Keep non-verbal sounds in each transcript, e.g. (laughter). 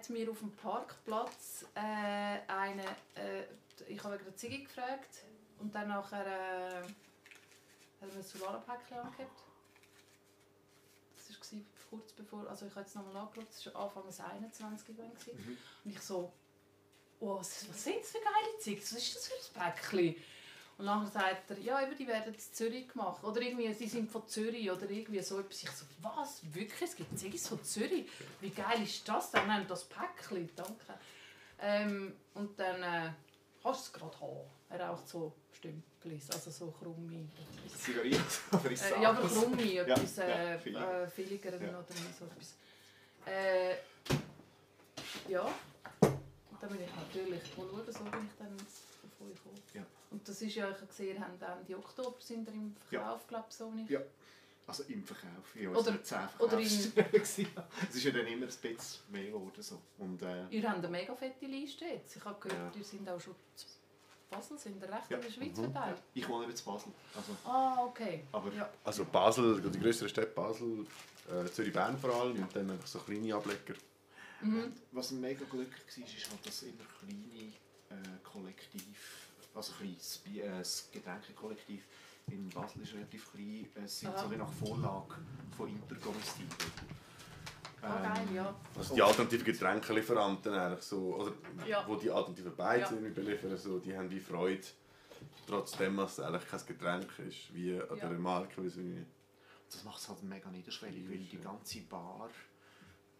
hat mir auf dem Parkplatz äh, eine, äh, ich habe gerade Ziggy gefragt und dann nachher äh, hat er ein Solarpäckchen angehabt. Das war kurz bevor, also ich habe jetzt nochmal nachgeschaut, das war Anfang des 21 gewesen. Mhm. Und ich so, oh, was, was sind das für geile Zigs? Was ist das für ein Päckchen? Und dann sagt er, ja, eben, die werden in Zürich gemacht. Oder irgendwie, sie sind von Zürich oder irgendwie so etwas. Ich so, was? Wirklich? Es gibt Ziggis von Zürich? Wie geil ist das? Dann nehmen das Päckchen, danke. Ähm, und dann äh, hast du es gerade haben. Er raucht so Stümplis, also so krumme. Ich (laughs) äh, Ja, aber krumme, ja, etwas äh, ja, Filigeren ja. oder so etwas. Äh, ja, und dann bin ich natürlich, mal schauen, so bin ich dann davon gekommen. Ja. Und das ist ja, ich habe gesehen, haben Ende Oktober sind ihr im Verkauf, ja. glaube so nicht. Ja. Also im Verkauf. Ja, oder, oder in... (laughs) es ist ja dann immer ein bisschen mehr geworden. So. Und, äh... Ihr habt eine mega fette Liste jetzt. Ich habe gehört, ja. ihr sind auch schon zu Basel, sind ihr recht ja. in der Schweiz mhm. verteilt? Ich wohne jetzt in Basel. Also, ah, okay. Aber, ja. Also Basel, die größere Stadt Basel, äh, Zürich-Bern vor allem und dann einfach so kleine Ableger. Mhm. Was mega glücklich war, ist halt, dass immer kleine äh, Kollektiv also klein, äh, das Getränkekollektiv in Basel ist relativ klein. Es sind so wie nach Vorlage von Intercomestible. Ah, ähm, geil, ja. Also die alternativen Getränkelieferanten eigentlich so, oder ja. wo die alternativen Beizen ja. beliefern, so, die haben wie Freude, trotzdem dass es eigentlich kein Getränk ist, wie an ja. der Marke. Wie das macht es halt mega niederschwellig, weil die ganze Bar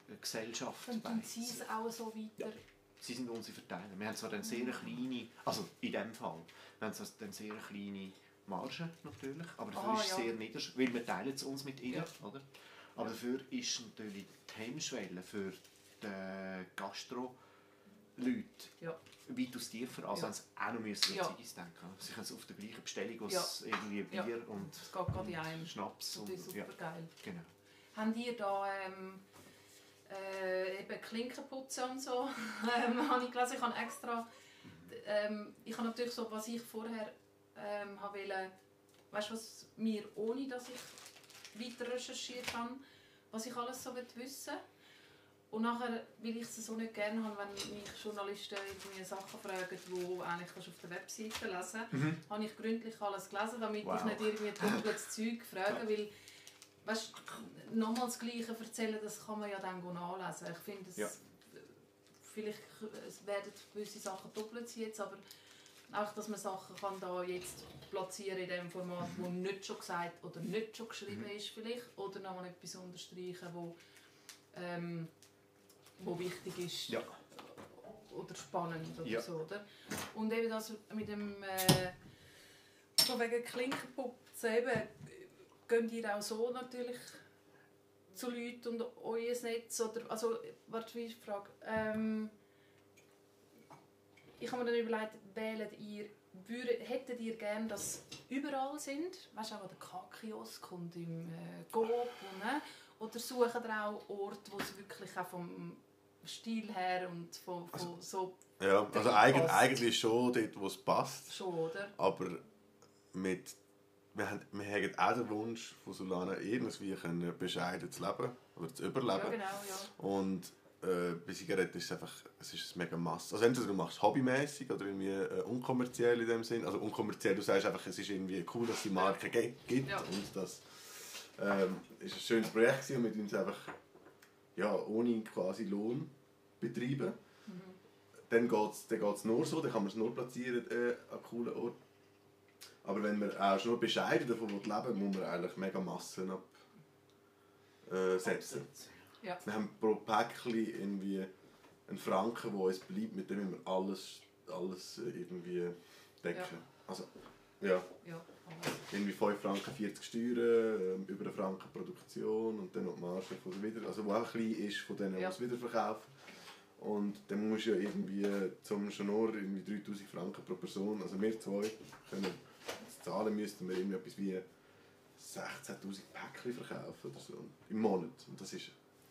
äh, Gesellschaft Und sie es auch so weiter sie sind unsere Verteiler. Wir haben zwar dann sehr kleine, also in dem Fall, wir haben zwar dann sehr kleine Marge natürlich, aber dafür ah, ist es ja. sehr niederschwellig, weil wir teilen es uns mit ihnen, ja. oder? Aber ja. dafür ist natürlich die Hemmschwelle für die Gastro- Leute ja. weitaus tiefer, als ja. wenn sie auch noch müssen ja. Ziggis denken Sie können es auf der gleichen Bestellung als ja. irgendwie Bier ja. und, und. Schnaps. Das ist super geil. Genau. Habt ihr da ähm, äh, eben Klinkenputzen und so, (laughs) ähm, habe ich gelesen. Ich habe extra, ähm, ich habe natürlich so, was ich vorher ähm, wollte, weißt du was, mir, ohne dass ich weiter recherchiert habe, was ich alles so wissen und nachher, weil ich es so nicht gerne habe, wenn mich Journalisten irgendwie Sachen fragen, die eigentlich auf der Webseite lesen mhm. habe ich gründlich alles gelesen, damit wow. ich nicht irgendwie doppeltes Zeug frage, weil weißt, nochmal das Gleiche erzählen, das kann man ja dann nachlesen. Ich finde, ja. vielleicht es werden gewisse Sachen doppelt jetzt, aber auch, dass man Sachen kann da jetzt platzieren in dem Format, wo nicht schon gesagt oder nicht schon geschrieben mhm. ist vielleicht, oder nochmal etwas unterstreichen, wo, ähm, wo wichtig ist ja. oder spannend oder ja. so, oder? Und eben das mit dem äh, so wegen Klinkenputzen eben geht ihr auch so natürlich zu Leuten und euer Netz? Oder, also, warte, wie ist die Frage? Ähm, ich habe mir dann überlegt, wählt ihr, würdet, hättet ihr gerne, dass überall sind? Weißt du, auch an der K-Kiosk und im äh, Coop? Ne? Oder suchen ihr auch Orte, wo es wirklich auch vom Stil her und von, von also, so... Ja, also eigentlich, eigentlich schon dort, wo es passt. Schon, oder? Aber mit wir haben, wir haben auch den Wunsch von Solana irgendwie können bescheiden zu leben oder zu überleben. Ja, genau, ja. Und äh, bei Zigaretten ist es einfach es ist mega Masse. Also entweder du machst es hobbymäßig oder irgendwie äh, unkommerziell in dem Sinn. Also unkommerziell, du sagst einfach, es ist irgendwie cool, dass es die Marke gibt ja. und das ähm, ist ein schönes Projekt und wir uns einfach ja, ohne quasi Lohn betreiben. Mhm. Dann geht es dann geht's nur so, dann kann man es nur platzieren äh, an coolen Orten. Aber wenn man auch schon bescheiden davon leben muss man eigentlich mega Massen absetzen. Äh, ja. Wir haben pro Päckchen irgendwie einen Franken, der uns bleibt, mit dem wir alles, alles irgendwie decken. Ja. Also, ja. ja. Irgendwie 5 Franken 40 Steuern, ähm, über einen Franken Produktion und dann noch die Marge von der Wieder... Also, die auch klein ist von denen, die ja. es wiederverkaufen. Und dann musst du ja irgendwie zum schon nur irgendwie 3000 Franken pro Person, also wir zwei, können zahlen müssten wir irgendwie etwas wie 16'000 Päckchen verkaufen oder so im Monat. Und das ist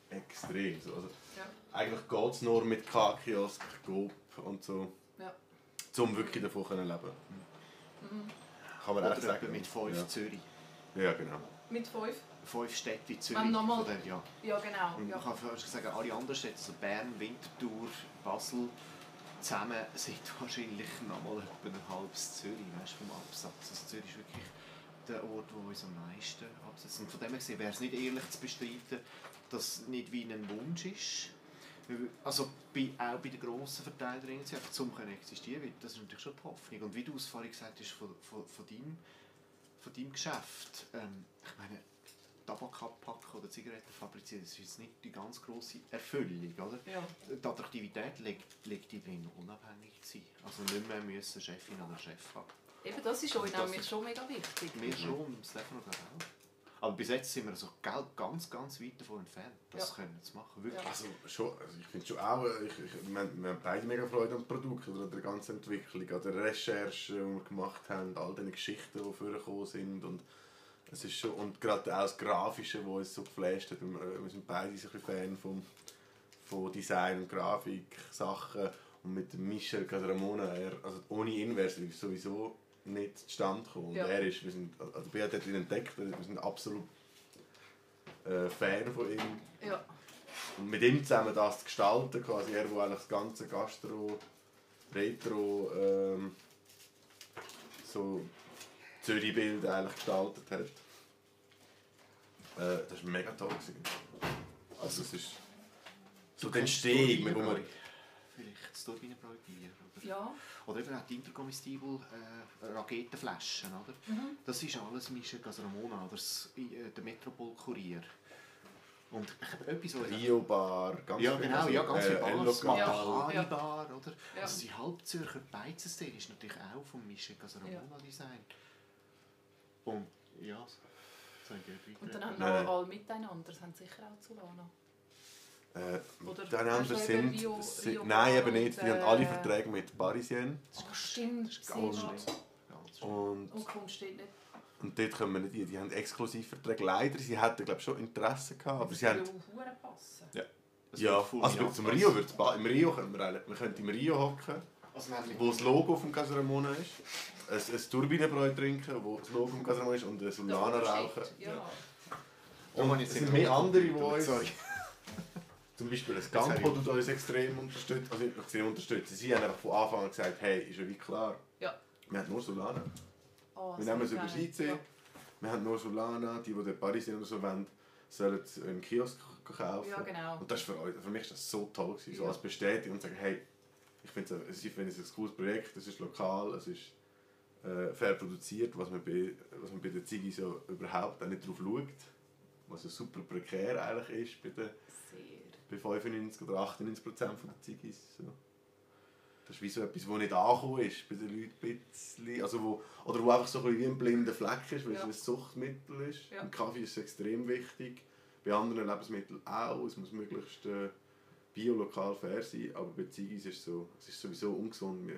extrem. So. Also, ja. Eigentlich geht es nur mit K-Kiosk, Coop und so, ja. um wirklich davon zu leben. Mhm. Kann man oder sagen. mit 5 ja. Zürich. Ja, genau. Mit 5? fünf Städte in Zürich. Wenn nochmal- ja. Ja, genau. Ja. ich kann fast sagen, alle anderen Städte, also Bern, Winterthur, Basel, zusammen sind (laughs) wahrscheinlich nochmal etwa ein halbes Zürich, weißt, vom Absatz. Also Zürich ist wirklich der Ort, wo uns am meisten absetzt. Und von dem her wäre es nicht ehrlich zu bestreiten, dass es nicht wie ein Wunsch ist. Also bei, auch bei den grossen Verteilern einfach zum können existieren, das ist natürlich schon die Hoffnung. Und wie du es vorhin gesagt hast, von, von, von, deinem, von deinem Geschäft, ähm, ich meine, Tabak abpacken oder Zigaretten fabrizieren, das ist jetzt nicht die ganz grosse Erfüllung, oder? Ja. Die Attraktivität liegt, liegt in drin, unabhängig zu sein. Also nicht mehr müssen Chefin oder Chef haben. Eben, das ist euch nämlich schon mega wichtig. Wir schon, ich auch. Aber bis jetzt sind wir also gell, ganz, ganz weit davon entfernt, das Ja. können zu machen. Wirklich. Also, schon, also ich finde schon auch, äh, ich, ich, wir, haben- wir haben beide mega Freude am Produkt oder an der ganzen Entwicklung, an der Recherche, die wir gemacht haben, all diese Geschichten, die vorgekommen sind und es ist schon, und gerade auch das Grafische, das uns so geflasht hat, wir, wir sind beide so ein bisschen Fan von, von Design und Grafik, Sachen und mit Michel Casramona, er, also ohne ihn wäre es sowieso nicht zustande gekommen. Und Ja. er ist, wir sind, also Beat hat ihn entdeckt, wir sind absolut äh, Fan von ihm. Ja. Und mit ihm zusammen das zu gestalten, quasi er, der eigentlich das ganze Gastro, Retro, ähm, so Zürich-Bild eigentlich gestaltet hat. Äh, das war mega toll. Gewesen. Also es ist so die Entstehung, wo man... Vielleicht das Turbinenbräu Bier. Oder, Ja. oder eben auch die Intercomestible äh, Raketenflaschen. Oder? Mhm. Das ist alles Michel Casramona oder das, äh, der Metropol Kurier. Und ich habe etwas, was Rio Bar, ganz Ja, viel, genau, ja, ganz viel äh, Bars. L-Lokal. Ja. Matahari Bar, oder? Ja. Also die Halbzürcher Beizenszene ist natürlich auch von Michel Casaromona Design. Und ja. Und dann haben Nein. noch alle miteinander, das haben sicher auch zu Lana. Äh, Oder eben sind, Rio- sind Rio nein eben nicht, die haben alle Verträge mit Parisien Oh, stimmt. Das ist ganz und Und Kunst steht nicht. Und dort kommen nicht die, die haben Exklusivverträge. Leider, sie hätten glaube schon Interesse gehabt, aber Das sie haben... würde passen. Das Ja, wird voll also zum. Rio wird's ba- Im Rio können wir eigentlich, wir können im Rio hocken, Also wir wo das Logo vom Casaremona ist, ein, ein Turbinenbräu trinken, wo das Logo vom Casaremona ist und eine Solana rauchen. Ja. Und es jetzt sind mehr andere, die uns... (laughs) Zum Beispiel Campo ich- tut uns extrem unterstützt. Also extrem unterstützen. Sie haben einfach von Anfang an gesagt, hey, ist ja wie klar. Ja. Wir haben nur Solana. Oh, Wir nehmen es über IC. Ja. Wir haben nur Solana. Die, die den Parisien oder so wollen, sollen es im Kiosk kaufen. Ja, genau. Und das ist für, euch, für mich ist das so toll gewesen, so Ja. als Bestätigung und sagen, hey, ich finde es, ich finde es ein cooles Projekt, es ist lokal, es ist äh, fair produziert, was man bei, was man bei den Zigis ja überhaupt auch nicht drauf schaut, was ja super prekär eigentlich ist bei, den, bei 95 oder 98 Prozent der Zigis. So. Das ist wie so etwas, das nicht angekommen ist bei den Leuten ein bisschen, also wo, oder wo einfach so ein wie ein blinder Fleck ist, weil Ja. es ein Suchtmittel ist. Ja. Im Kaffee ist es extrem wichtig, bei anderen Lebensmitteln auch, es muss möglichst äh, bio-lokal fair sein, aber bei Ziggis ist es so, es ist sowieso ungesund, wir,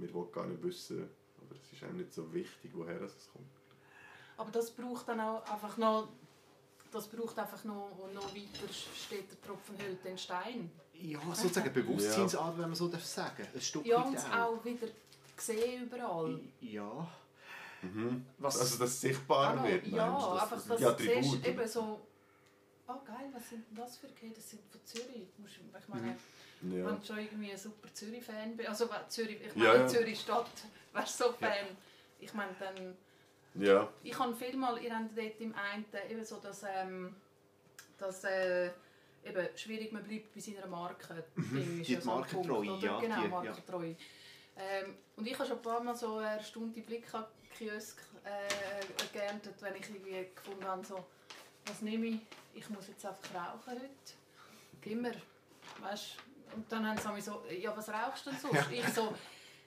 wir wollen gar nicht wissen, oder es ist auch nicht so wichtig, woher es kommt. Aber das braucht dann auch einfach noch, das braucht einfach noch, noch weiter steht der Tropfen höhlt den Stein. Ja, sozusagen (laughs) Bewusstseinsarbeit, wenn man so darf sagen. Ein Stück Ja, und es auch wieder gesehen überall. Ja. Mhm. Was, Also, dass es sichtbar Auch noch- wird, ja, meinst einfach, das dass du siehst, eben so, oh geil, was sind denn das für okay, das sind von Zürich. Ich meine, Ja. wenn du schon irgendwie ein super Zürich-Fan bist, also Zürich, ich Ja, meine ja. Zürich-Stadt, wärst du so Fan. Ich meine, dann, ja. ich habe viel mal, ihr habt dort im einen eben so, dass, ähm, dass äh, eben schwierig, man bleibt bei seiner Marke. Ding ist Die ja so Markentreue, oder? ja, Genau, die- ja. markentreu. Ähm, und ich habe schon ein paar Mal so erstaunte Blicke an Kiosk äh, geerntet, wenn ich irgendwie gefunden habe, so, was nehme ich? Ich muss jetzt einfach rauchen heute. Gib mir. Weißt? Und dann haben sie mich so, ja, was rauchst du denn sonst? Ich so,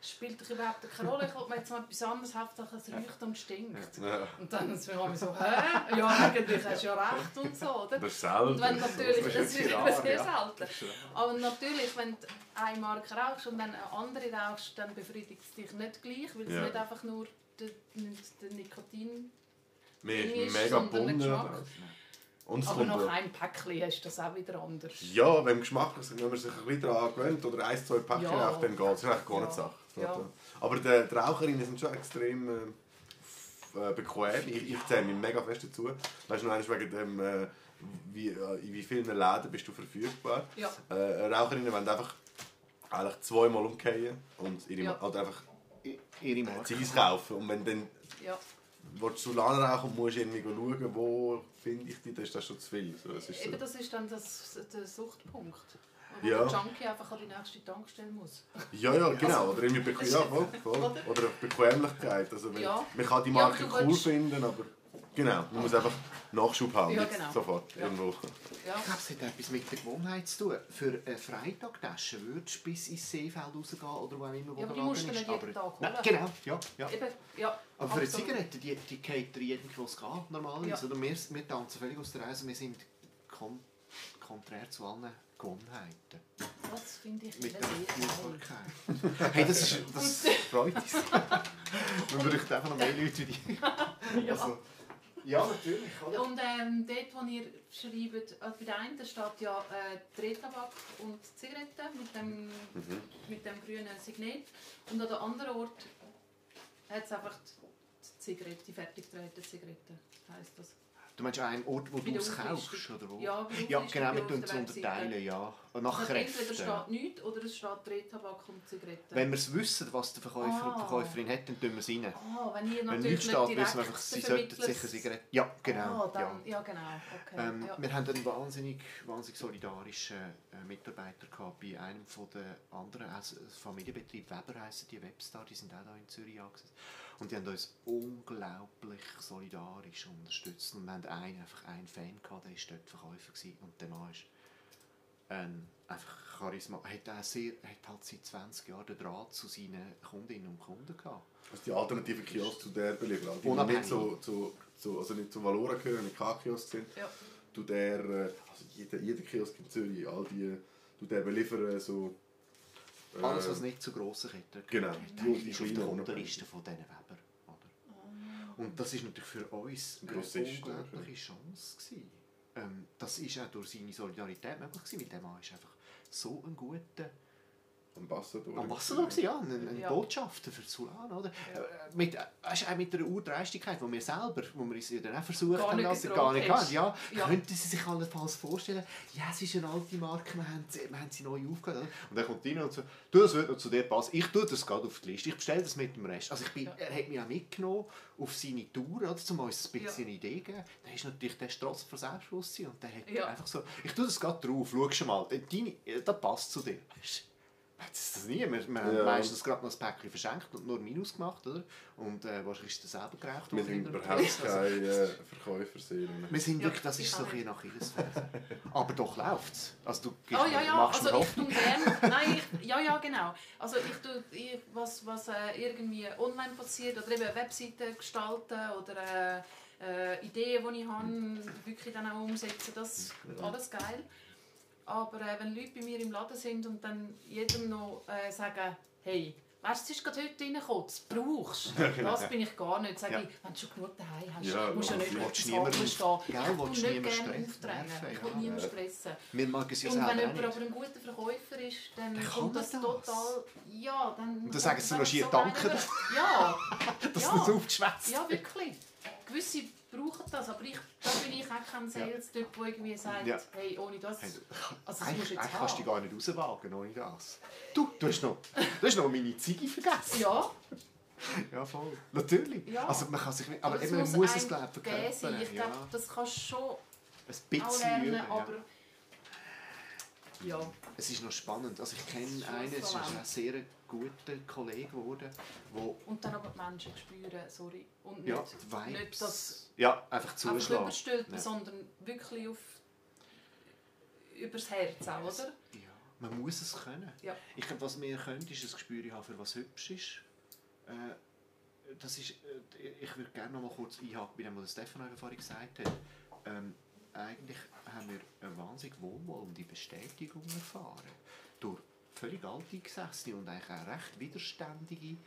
spielt doch überhaupt keine Rolle, ich will mir jetzt mal etwas anderes, Hauptsache es riecht und stinkt. ja. Und dann sind wir so, hä? Ja, eigentlich hast du ja recht und so, oder? Das ist selten. Und wenn natürlich, das ist sehr ja. selten. Aber natürlich, wenn du eine Marke rauchst und dann eine andere rauchst, dann befriedigt es dich nicht gleich, weil es Ja. nicht einfach nur der, der Nikotin Mir ist mega sondern Und Aber auch- einem Päckchen du das auch wieder anders. Ja, beim Geschmack, wenn man sich ein bisschen daran gewöhnt oder ein, zwei Päckchen Ja. raucht, dann geht es. Das ist eigentlich gar nicht Ja. Sache. Ja. Aber die, die Raucherinnen sind schon extrem äh, äh, bequem. Ich, ich zähle mich mega fest dazu. Weißt du, noch wegen dem, äh, wie, äh, in wie vielen Läden bist du verfügbar. Ja. Äh, Raucherinnen wollen einfach eigentlich zweimal umkehren und ihre, Ja. oder einfach Ihre Marke. Zivis kaufen. Und wenn dann Ja. Willst du Solana rauchen und musst irgendwie schauen, wo finde ich die, dann ist das schon zu viel. So, es ist so. Eben, das ist dann das, der Suchtpunkt. Wo Ja. der Junkie einfach an die nächste Tankstelle muss. Ja, ja, genau. Oder irgendwie Bequ ja, voll, voll. (laughs) Oder? Oder Bequemlichkeit. Also, wenn, Ja. Man kann die Ja, Marke du cool willst- finden, aber genau, man muss einfach Nachschub haben. Ja, genau. Sofort. Ja. Irgendwo. Ja. Ich glaube, es hat etwas mit der Gewohnheit zu tun. Für eine Freitagtasche würdest du bis ins Seefeld rausgehen oder wo auch immer, wo Ja, aber der Laden du ist. dann jeden Tag Nein, holen. Genau, ja. ja. Eben, ja. Aber für eine absolut. Zigarette, die, die geht jeden Kiosk an, normalerweise. Ja. Oder wir, wir tanzen völlig aus der Reise. Wir sind kon konträr zu allen Gewohnheiten. Das finde ich Mit sehr der hey, das, ist, das freut uns. (laughs) Man bräuchte einfach noch mehr Leute wie. (laughs) Ja. Also, ja, natürlich. Oder? Und ähm, dort, wo ihr schreibt, also bei der einen steht ja äh, Drehtabak und Zigaretten mit dem, Mhm. mit dem grünen Signet. Und an der anderen Ort hat es einfach die Zigarette, die fertig gedrehte Zigarette, heisst das. Du meinst einen Ort, wo du der es kaufst? Oder wo? Ja, der ja genau, wir tun der es unterteilen, ja. Nach Also entweder Kräften. steht nichts oder es steht Drehtabak und Zigaretten. Wenn wir es wissen, was der Verkäufer und die Ah. Verkäuferin hat, dann tun wir es rein. Ah, wenn ihr Wenn natürlich nichts nicht steht, wissen wir einfach, sie sollten sicher Zigaretten... Ja, genau. Ah, dann, ja. ja. genau. Okay. Ähm, ja. Wir haben einen wahnsinnig, wahnsinnig solidarischen äh, Mitarbeiter gehabt bei einem von den anderen, also Familienbetrieb Weber heissen die Webstar, die sind auch hier in Zürich angesetzt. Und die haben uns unglaublich solidarisch unterstützt. Und wir haben einen, einfach einen Fan gehabt, der war dort Verkäufer gewesen. und der Mann ist ein, einfach Charisma, hat, auch sehr, hat halt seit 20 Jahren den Draht zu seinen Kundinnen und Kunden gehabt. Also die alternative Kiosk zu der Belieferung. Die nicht zu, zu, zu, also nicht zu Valora gehören, nicht K-Kiosk sind. Ja. Du der, äh, also jeder, jeder Kiosk in Zürich, all die, du der beliefern so... äh, Alles, was nicht zu grossen Ketten Genau, gehört, die- die die ist auf der Unterliste von diesen Weber. Und das ist natürlich für uns eine Grossisten, unglaubliche Chance. Gewesen. Ähm, das ist auch durch seine Solidarität möglich gewesen. Mit dem Mann ist einfach so ein guter Ambassador. Ambassador gewesen, ja, ein, ein Ja. Botschafter für Sulan, oder? Ja. Äh, Mit, äh, auch mit einer Urdreistigkeit, die wir selber, wo wir uns ja dann auch versucht Gar haben, getraut gar nicht hatten. Ja, Ja. könnten Sie sich allenfalls vorstellen, ja, es ist eine alte Marke, wir haben sie, wir haben sie neu aufgehört. Oder? Und dann kommt rein und sagt, du, das wird noch zu dir passen, ich tue das gerade auf die Liste, ich bestelle das mit dem Rest. Also ich bin, Ja. er hat mich auch mitgenommen auf seine Tour, oder, um uns ein bisschen eine Idee zu geben. Dann ist natürlich der Strotz von Selbstbewusstsein und der hat Ja. einfach so, ich tue das gerade drauf, schau schon mal, äh, deine, äh, das passt zu dir. Weisst du? Das ist das nie. Wir, wir haben Ja. meistens gerade noch ein Päckchen verschenkt und nur Minus gemacht, oder? Und äh, wahrscheinlich ist das selber geraucht. Wir sind überhaupt. Also, keine äh, Verkäufer. Wir sind wirklich, das ist so ein bisschen nach Achillesferse. Aber doch läuft es. Also du gibst Oh ja, ja, machst also ich Hoffnung. tue gerne, nein, ich, ja, ja, genau. Also ich tue, ich, was, was äh, irgendwie online passiert oder eben Webseiten gestalten oder äh, äh, Ideen, die ich habe, wirklich dann auch umsetzen, das ist alles geil. Aber äh, wenn Leute bei mir im Laden sind und dann jedem noch äh, sagen, hey, weißt du, es ist gerade heute reingekommen, das brauchst du. (laughs) Das bin ich gar nicht. Sag Ja. ich, wenn du schon genug daheim hast, Ja, musst du ja nicht willst etwas niemanden anderes auf- stehen. Gell, Ich tue nicht gerne nerven, Ich will ja. niemanden stressen. Wir mögen es ja Und wenn jemand nicht. aber ein guter Verkäufer ist, dann Dann kann kommt das, das. total... Ja, dann... Und dann sagen sie dann noch schier so Danke, Ja, (laughs) Dass ja. du das aufgeschwätzt ja, wirklich. Gewisse brauchen das, aber ich, da bin ich auch kein Sales-Typ, der irgendwie sagt, Ja. hey, ohne das... Also das Eigentlich, jetzt eigentlich kannst du dich gar nicht rauswagen ohne das. Du, du hast noch, du hast noch meine Ziege vergessen. Ja, Ja, voll. Natürlich. Ja. Also man kann sich nicht, aber eben, man muss es glaube ich verkörpern. Ich glaube, Ja. das kannst du schon Ein bisschen lernen, üben. Ja. aber... Ja, Es ist noch spannend. Also ich kenne einen, es ist ein sehr guter Kollege geworden, wo und dann aber die Menschen spüren, sorry. Und nicht, ja, Vibes, nicht das ja, einfach einfach zuschlagen. überstülpen, Ja. sondern wirklich auf übers Herz auch, oder? Ja, man muss es können. Ja. Ich glaube, was wir können, ist ein Gespür haben, für was hübsch ist. Äh, das ist äh, ich würde gerne noch mal kurz einhaken bei dem, was Stefan vorhin gesagt hat. Ähm, eigentlich haben wir eine wahnsinnig wohlwollende Bestätigung erfahren. Durch völlig alteingesessene und eigentlich auch recht widerständige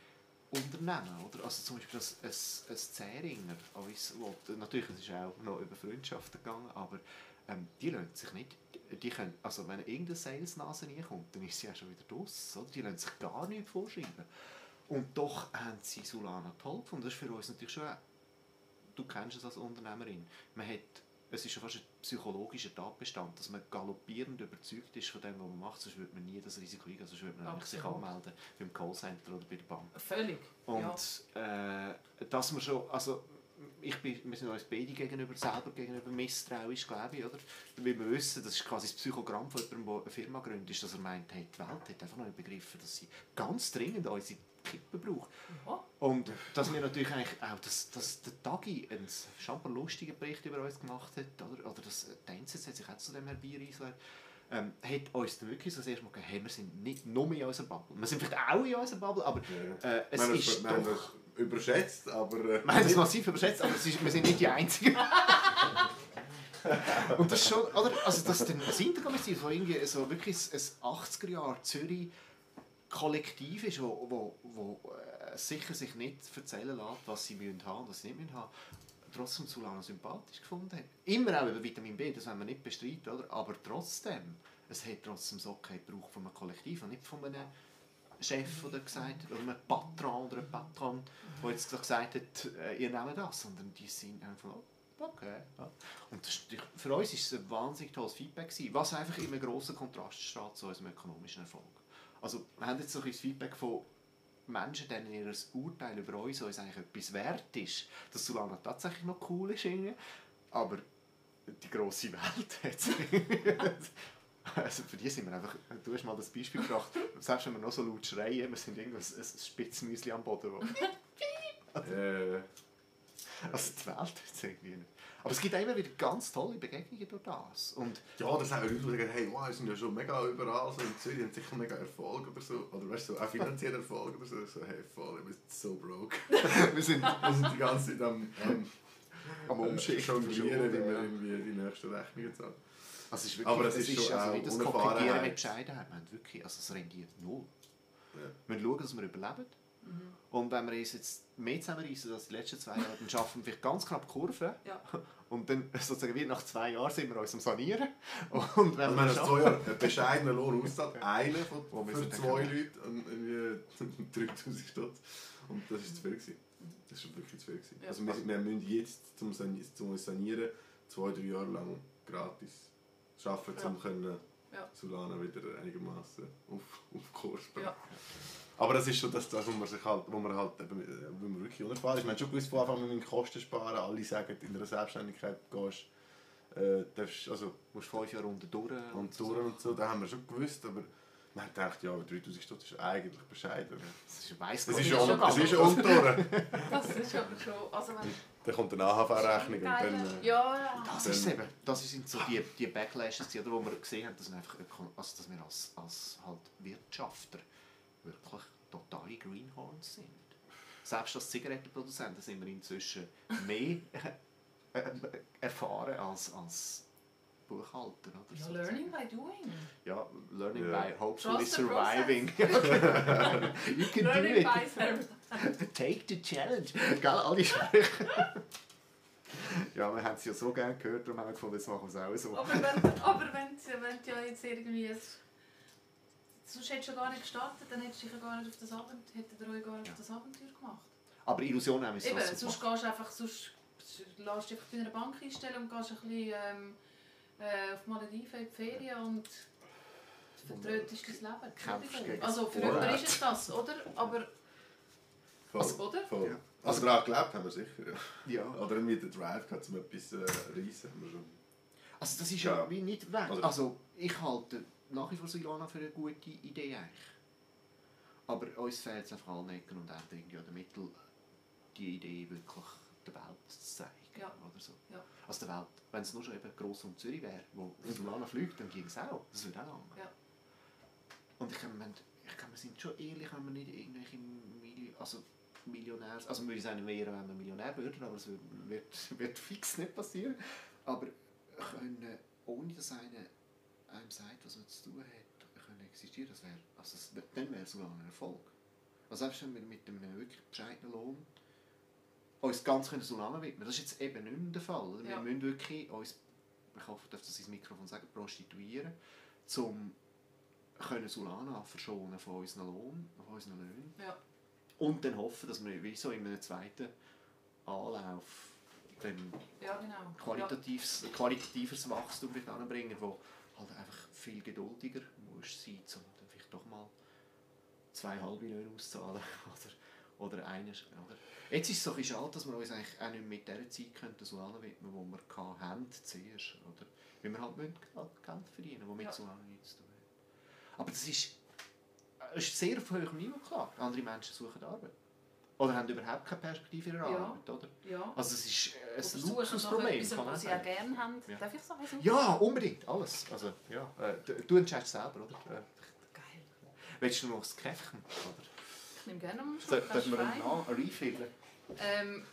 Unternehmen. Oder? Also zum Beispiel das, ein, ein Zähringer, uns, wo, natürlich es ist auch noch über Freundschaften gegangen, aber ähm, die lassen sich nicht, die können, also wenn irgendeine Salesnase reinkommt, dann ist sie ja schon wieder draus. Die lassen sich gar nicht vorschreiben. Und doch haben sie Solana toll gefunden. Das ist für uns natürlich schon du kennst es als Unternehmerin, man hat, es ist schon fast ein psychologischer Tatbestand, dass man galoppierend überzeugt ist von dem, was man macht, sonst würde man nie das Risiko eingehen, sonst würde man sich anmelden beim Callcenter oder bei der Bank. Völlig, Und ja. äh, dass man schon, also ich bin, wir sind uns beide gegenüber, selber gegenüber misstrauisch, glaube ich, oder? Weil wir wissen, das ist quasi das Psychogramm von jemandem, der eine Firma gründet, ist, dass er meint, hey, die Welt hat einfach noch nicht begriffen, dass sie ganz dringend unsere Kippen braucht. Ja. Und dass wir natürlich eigentlich auch, dass, dass der Tagi einen scheinbar lustigen Bericht über uns gemacht hat, oder, oder das, der NZZ hat sich auch zu dem herbeireisen ähm, hat uns dann wirklich so das erste Mal gegeben, hey, wir sind nicht nur in unserer Bubble. Wir sind vielleicht auch in unserer Bubble, aber äh, es wir haben ist haben doch... überschätzt, aber... Äh, Wir haben das massiv überschätzt, aber es ist, wir sind nicht die Einzigen. (laughs) Und das ist schon, oder? Also, dass dann ein Interkommission, so irgendwie so wirklich ein 80er-Jahr Zürich Kollektiv ist, wo, wo, wo äh, sicher sich nicht erzählen lässt, was sie haben und was sie nicht haben, trotzdem zu lange sympathisch gefunden hat. Immer auch über Vitamin B, das wollen wir nicht bestreiten, oder? aber trotzdem, es hat trotzdem so keinen Brauch von einem Kollektiv und nicht von einem Chef, der gesagt hat, oder einem Patron oder einem Patron, der jetzt gesagt hat, äh, ihr nehmt das, sondern die sind einfach okay. Ja. Und das, für uns war es ein wahnsinnig tolles Feedback, was einfach in einem grossen Kontrast steht zu unserem ökonomischen Erfolg. Also wir haben jetzt so ein das Feedback von Menschen, denen ihr Urteil über uns, uns eigentlich etwas wert ist, dass Solana tatsächlich noch cool ist, irgendwie. aber die grosse Welt hat (laughs) Also für die sind wir einfach, du hast mal das Beispiel gebracht, selbst wenn wir noch so laut schreien, wir sind irgendwo ein, ein Spitzmüsli am Boden. Wo, (laughs) äh, also die Welt hat es irgendwie nicht. Aber es gibt immer wieder ganz tolle Begegnungen durch das. Und ja, das haben Leute, die sagen, hey, wow, wir sind ja schon mega überall, so in Zürich haben sicher mega Erfolg oder so. Oder weißt du, so, auch finanzieller Erfolg oder so. So, hey, voll, ich bin so broke. (laughs) wir sind Wir sind die ganze Zeit am, am, am äh, Umschichten. wie wir irgendwie die nächsten Rechnungen zahlen. Also es ist wirklich, Aber es es ist schon also auch nicht das. Kokettieren mit Bescheidenheit. Wir haben wirklich, also es rendiert null. Ja. Wir schauen, dass wir überleben. Und wenn wir uns jetzt mehr zusammenreißen als die letzten zwei Jahre, dann schaffen wir vielleicht ganz knapp die Kurve. Ja. (laughs) Und dann sozusagen wie nach zwei Jahren sind wir uns am Sanieren. (laughs) Und wenn Also wir schaffen- zwei Jahre einen bescheidenen Lohn auszahlt, einen von, Wo für zwei Leute und irgendwie (laughs) 3000 Stutz. Und das ist zu viel. Gewesen. Das ist schon wirklich zu viel. Gewesen. Ja. Also wir, wir müssen jetzt, zum, zum uns sanieren, zwei, drei Jahre lang gratis arbeiten, Ja. um können Ja. Solana wieder einigermaßen auf, auf Kurs bringen. Ja. Aber das ist schon das, das wo man sich halt, wo man halt eben, äh, wo man wirklich unerfahren ist. Man hat schon gewusst, von Anfang an, müssen Kosten sparen. Alle sagen, in einer Selbstständigkeit gehst, äh, darfst, also musst fünf Jahre unter durch. und Touren und so, das haben wir schon gewusst, aber man hat gedacht, ja, 3000 Stutz ist eigentlich bescheiden. Das ist weiss Gott ist nicht schon, so Touren. Das ist aber schon... Also Dann kommt eine AHV-Rechnung und dann... Äh, Ja, ja. Das ist es eben. Das sind so die, die Backlashes, die, wir gesehen haben, dass wir, einfach, also, dass wir als, als halt Wirtschafter wirklich totale Greenhorns sind. Selbst als Zigarettenproduzenten sind wir inzwischen mehr (laughs) äh, erfahren als, als Buchhalter. Oder Ja, sozusagen. learning by doing. Ja, learning Ja. by hopefully surviving. (laughs) you can do Learning it. by service. (laughs) Take the challenge. Gell, alle Sprüche. ja, wir haben es ja so gerne gehört, darum haben wir gefunden, jetzt machen wir es auch so. Aber wenn, aber wenn, du- wenn du ja jetzt irgendwie... Sonst hättest du ja gar nicht gestartet, dann hättest du dich ja gar nicht auf das Abenteuer, hättet ihr euch gar nicht Ja. auf das Abenteuer gemacht. Aber Illusionen haben wir Eben, so sonst gehst du einfach, sonst lässt dich einfach bei einer Bank einstellen und gehst ein bisschen ähm, äh, auf Malediven in die Ferien und vertrötest dein Leben. Kämpfst Also für jemanden ist es das, oder? Aber, voll, oder? voll. Ja. Also daran gelebt haben wir sicher. Ja. Ja. Oder irgendwie den Drive gehabt, um etwas äh, reissen. Haben wir schon. Also das ist ja, Ja. wie nicht weg. Also- Also ich halte nach wie vor Silvana für eine gute Idee eigentlich. Aber uns fehlt es einfach allen Ecken und Enden irgendwie an den Mittel, die Idee wirklich der Welt zu zeigen. Ja. Oder so. Ja. Also der Welt, wenn es nur schon eben gross um Zürich wäre, wo Silvana fliegt, dann ging es auch. Das würde auch lang. Ja. Und ich wir, ich kann, wir sind schon ehrlich, wenn wir nicht irgendwelche Mili also Millionärs, also ich sagen, wäre, wenn wir Millionär würden, aber es wird, wird, (laughs) wird fix nicht passieren. Aber können, ohne dass einer einem sagt, was man zu tun hat, können existieren, das wäre, also wär- dann wäre es sogar ein Erfolg. Also selbst wenn wir mit einem wirklich bescheidenen Lohn uns ganz können Solana widmen, das ist jetzt eben nicht der Fall. Wir Ja. müssen wirklich uns, ich hoffe, ich darf das ins Mikrofon sagen, prostituieren, um können Solana verschonen von unseren Lohn, von unseren Löhnen. Ja. Und dann hoffen, dass wir wie so in einem zweiten Anlauf dann ja, genau. qualitatives, qualitatives Wachstum anbringen, wo halt einfach viel geduldiger muss sein, um dann vielleicht doch mal zwei halbe Löhne auszahlen (laughs) oder, oder eine. Oder. Jetzt ist es so ein schade, dass wir uns eigentlich auch nicht mit der Zeit könnten, so widmen, wo wir hatten zuerst. Oder? Weil wir halt müssen Geld verdienen, womit ja. so lange nichts zu tun hat. Aber das ist, das ist sehr auf hohem Niveau klar. Andere Menschen suchen Arbeit. Oder haben überhaupt keine Perspektive in ihrer ja. Arbeit, oder? Ja. Also es ist ein Luxusproblem. Etwas, was sie auch gerne haben. Ja. Darf ich sagen? Ja, unbedingt. Alles. Also, ja. Äh, du entscheidest selber, oder? Äh, Geil. Willst du noch das Käffchen? Oder? Ich nehme gerne einen Schluck. Dürfen wir einen refillen? Ähm.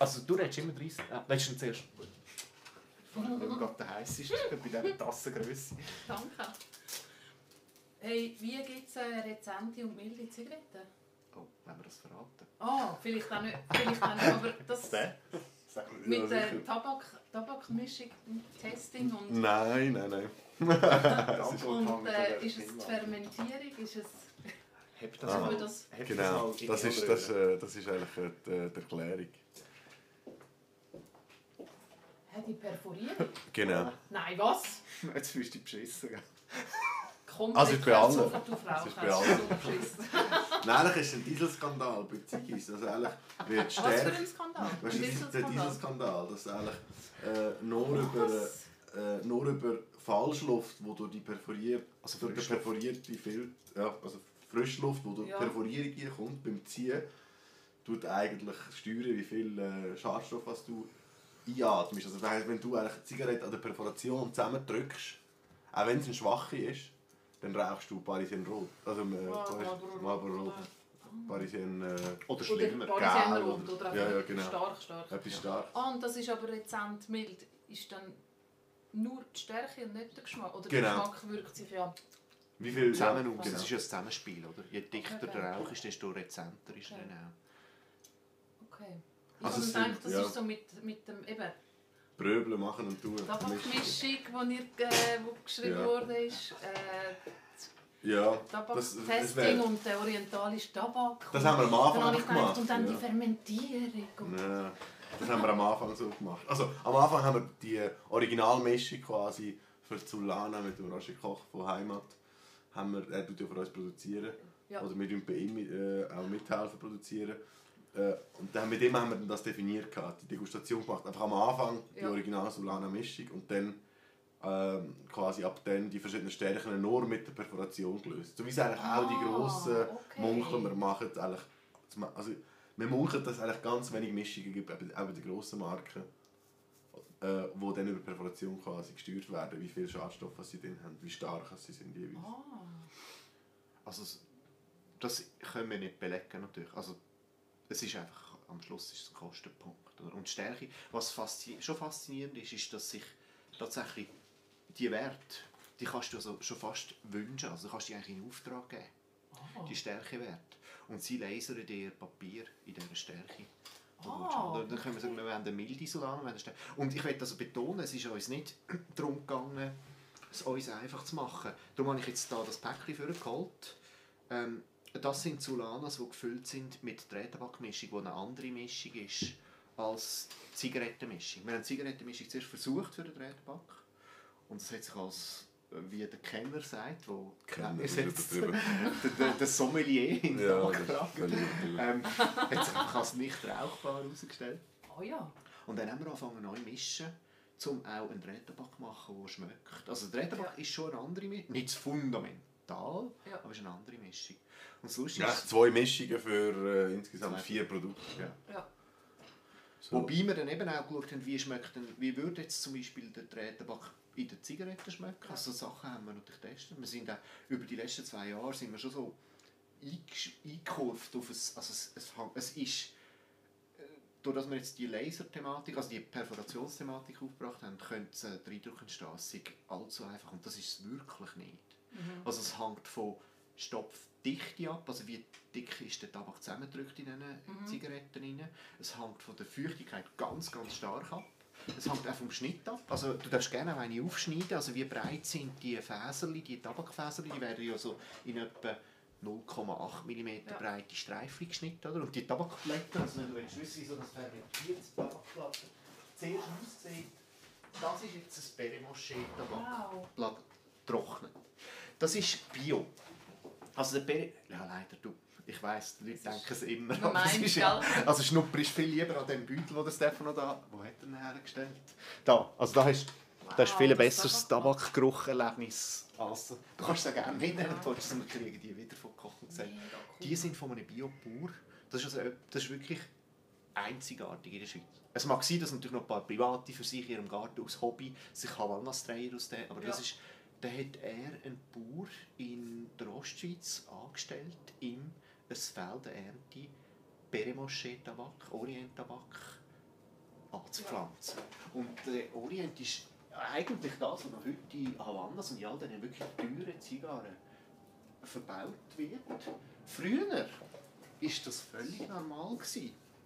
Also du redest immer 30. Äh, willst du zuerst? (laughs) Weil du gerade der heiß ist bei dieser Tassengröße. Danke. Hey, wie gibt es äh, rezente und milde Zigaretten? Oh, wenn wir das verraten. Ah, vielleicht auch nicht, vielleicht auch nicht aber das... (laughs) mit der Tabak, Tabakmischung, Testing und... Nein, nein, nein. (laughs) und äh, ist es die Fermentierung, ist es... Heb das, ah, das, genau, das, das, ist, das, äh, das ist eigentlich äh, die, die Erklärung. Hat die perforiert? Genau. Nein, was? (laughs) Jetzt fühlst du dich beschissen. Kommt also ist bei allen. So, du Frau, (laughs) ist bei allen. Nein, eigentlich ist es ein Dieselskandal bei Ziggis. Also eigentlich wird stärker... Was für ein Skandal? Weißt, das ist der Dieselskandal, dass eigentlich äh, nur, über, äh, nur über Falschluft, wo durch die perforiert, also durch die perforierte Filter, ja, also Frischluft, die durch ja. Perforierung kommt, beim Ziehen, tut eigentlich steuern, wie viel äh, Schadstoff was du einatmest. Also wenn du eine Zigarette an der Perforation zusammendrückst, auch wenn es eine schwache ist, dann rauchst du Parisien Rot. Also äh, Marlboro Rot. Parisien... Äh, oder schlimmer. Oder Parisien Rot. Oder ja, ja, genau. stark, stark. Etwas stark. Ah, und das ist aber rezent mild. Ist dann nur die Stärke und nicht der Geschmack? Oder genau. der Geschmack wirkt sich ja... Wie viel zusammen ja, Das ist ja ein Zusammenspiel, oder? Je dichter okay. der Rauch ist, desto rezenter ist okay. er auch. Okay. Ich also denke, das ja. ist so mit, mit dem... Eben, Bröbeln machen und tun. Tabakmischung, die äh, wo geschrieben ja. wurde, ist... Äh, ja, Tabaktesting und der orientalische Tabak. Das haben wir am Anfang dann gemacht. Und dann ja. die Fermentierung. Und ja, das haben wir am Anfang so gemacht. Also am Anfang haben wir die Originalmischung quasi für Zulana mit dem Roger Koch von Heimat haben wir, er tut ja für uns produzieren. Ja. Oder wir bei ihm äh, auch mithelfen produzieren. Äh, und dann mit dem haben wir das definiert, gehabt, die Degustation gemacht. Einfach am Anfang die ja. original Solana Mischung und dann ähm, quasi ab dann die verschiedenen Stärken nur mit der Perforation gelöst. So wie es eigentlich ah, auch die ah, grossen okay. Munkler wir machen. Eigentlich, also, wir munkeln, dass es eigentlich ganz wenig Mischungen gibt, auch bei den grossen Marken äh, wo dann über Perforation quasi gesteuert werden, wie viel Schadstoff sie drin haben, wie stark sie sind jeweils. Oh. Also das können wir nicht belegen natürlich. Also es ist einfach, am Schluss ist es ein Kostenpunkt. Oder? Und die Stärke, was faszin schon faszinierend ist, ist, dass sich tatsächlich die Werte, die kannst du also schon fast wünschen, also du kannst die eigentlich in Auftrag geben, oh. die Stärkewerte. Und sie lasern dir Papier in dieser Stärke. Oh, dann können wir sagen, wir haben eine milde Solana. Und ich möchte also betonen, es ist uns nicht (clears throat) darum gegangen, es uns einfach zu machen. Darum habe ich jetzt hier das Päckchen vorgeholt. Ähm, das sind Solanas, die gefüllt sind mit Drehtabakmischung, die eine andere Mischung ist als Zigarettenmischung. Wir haben die Zigarettenmischung zuerst versucht für den Drehtabak. Und das hat sich als wie der Kenner sagt, wo Kenner ist jetzt (laughs) der, der, der Sommelier in der ja, ähm, hat sich als nicht rauchbar herausgestellt. Oh ja. Und dann haben wir angefangen neu zu mischen, um auch einen Drehteback zu machen, der schmeckt. Also der Drehteback ja. ist schon eine andere Mischung, nicht fundamental, ja. aber es ist eine andere Mischung. Und das Lustige ja, ist, zwei Mischungen für äh, insgesamt vier Produkte. Ja. ja. So. Wobei wir dann eben auch geschaut haben, wie, schmeckt denn, wie würde jetzt zum Beispiel der Drehteback in den Zigaretten schmecken. Also Sachen haben wir natürlich getestet. Wir sind auch, über die letzten zwei Jahre sind wir schon so eingekurft auf ein, also es, es, es ist äh, durch dass wir jetzt die Laser-Thematik, also die Perforationsthematik aufgebracht haben, könnte die Eindruckentstrassung allzu einfach und das ist es wirklich nicht. Mhm. Also es hängt von Stopfdichte ab, also wie dick ist der Tabak zusammengedrückt in diesen mhm. Zigaretten rein. Es hängt von der Feuchtigkeit ganz, ganz stark ab. Es hängt auch vom Schnitt ab. Also, du darfst gerne auch eine aufschneiden. Also, wie breit sind die Fäserli, die Tabakfäserli? Die werden ja so in etwa 0,8 mm ja. breite Streifen geschnitten. Oder? Und die Tabakblätter, also wenn du willst wissen, wie so das fermentierte Tabakblatt zuerst aussieht, das ist jetzt ein Perimoché-Tabakblatt wow. trocknen. Das ist Bio. Also der Peri... Ja, leider, du. Ich weiss, die Leute denken es immer. Aber es ist ja, also Schnupper ist viel lieber an dem Beutel, den Stefano da... Wo hat er ihn hergestellt? Da. Also da hast wow, das ist viel besseres Tabakgerucherlebnis als... Du kannst es ja gerne mitnehmen, ja. wir kriegen die wieder von Koch und. Cool. Die sind von einem Biobauer. Das ist, also, das ist wirklich einzigartig in der Schweiz. Es mag sein, dass natürlich noch ein paar Private für sich in ihrem Garten aus Hobby sich Walnuss-Dreier aus dem, aber ja. das ist dann hat er einen Bauer in der Ostschweiz angestellt, ihm ein Feld Ernte Perimoché-Tabak, Orient-Tabak anzupflanzen. Und der Orient ist eigentlich das, was noch heute in Havannas und in all diesen wirklich teuren Zigarren verbaut wird. Früher war das völlig normal.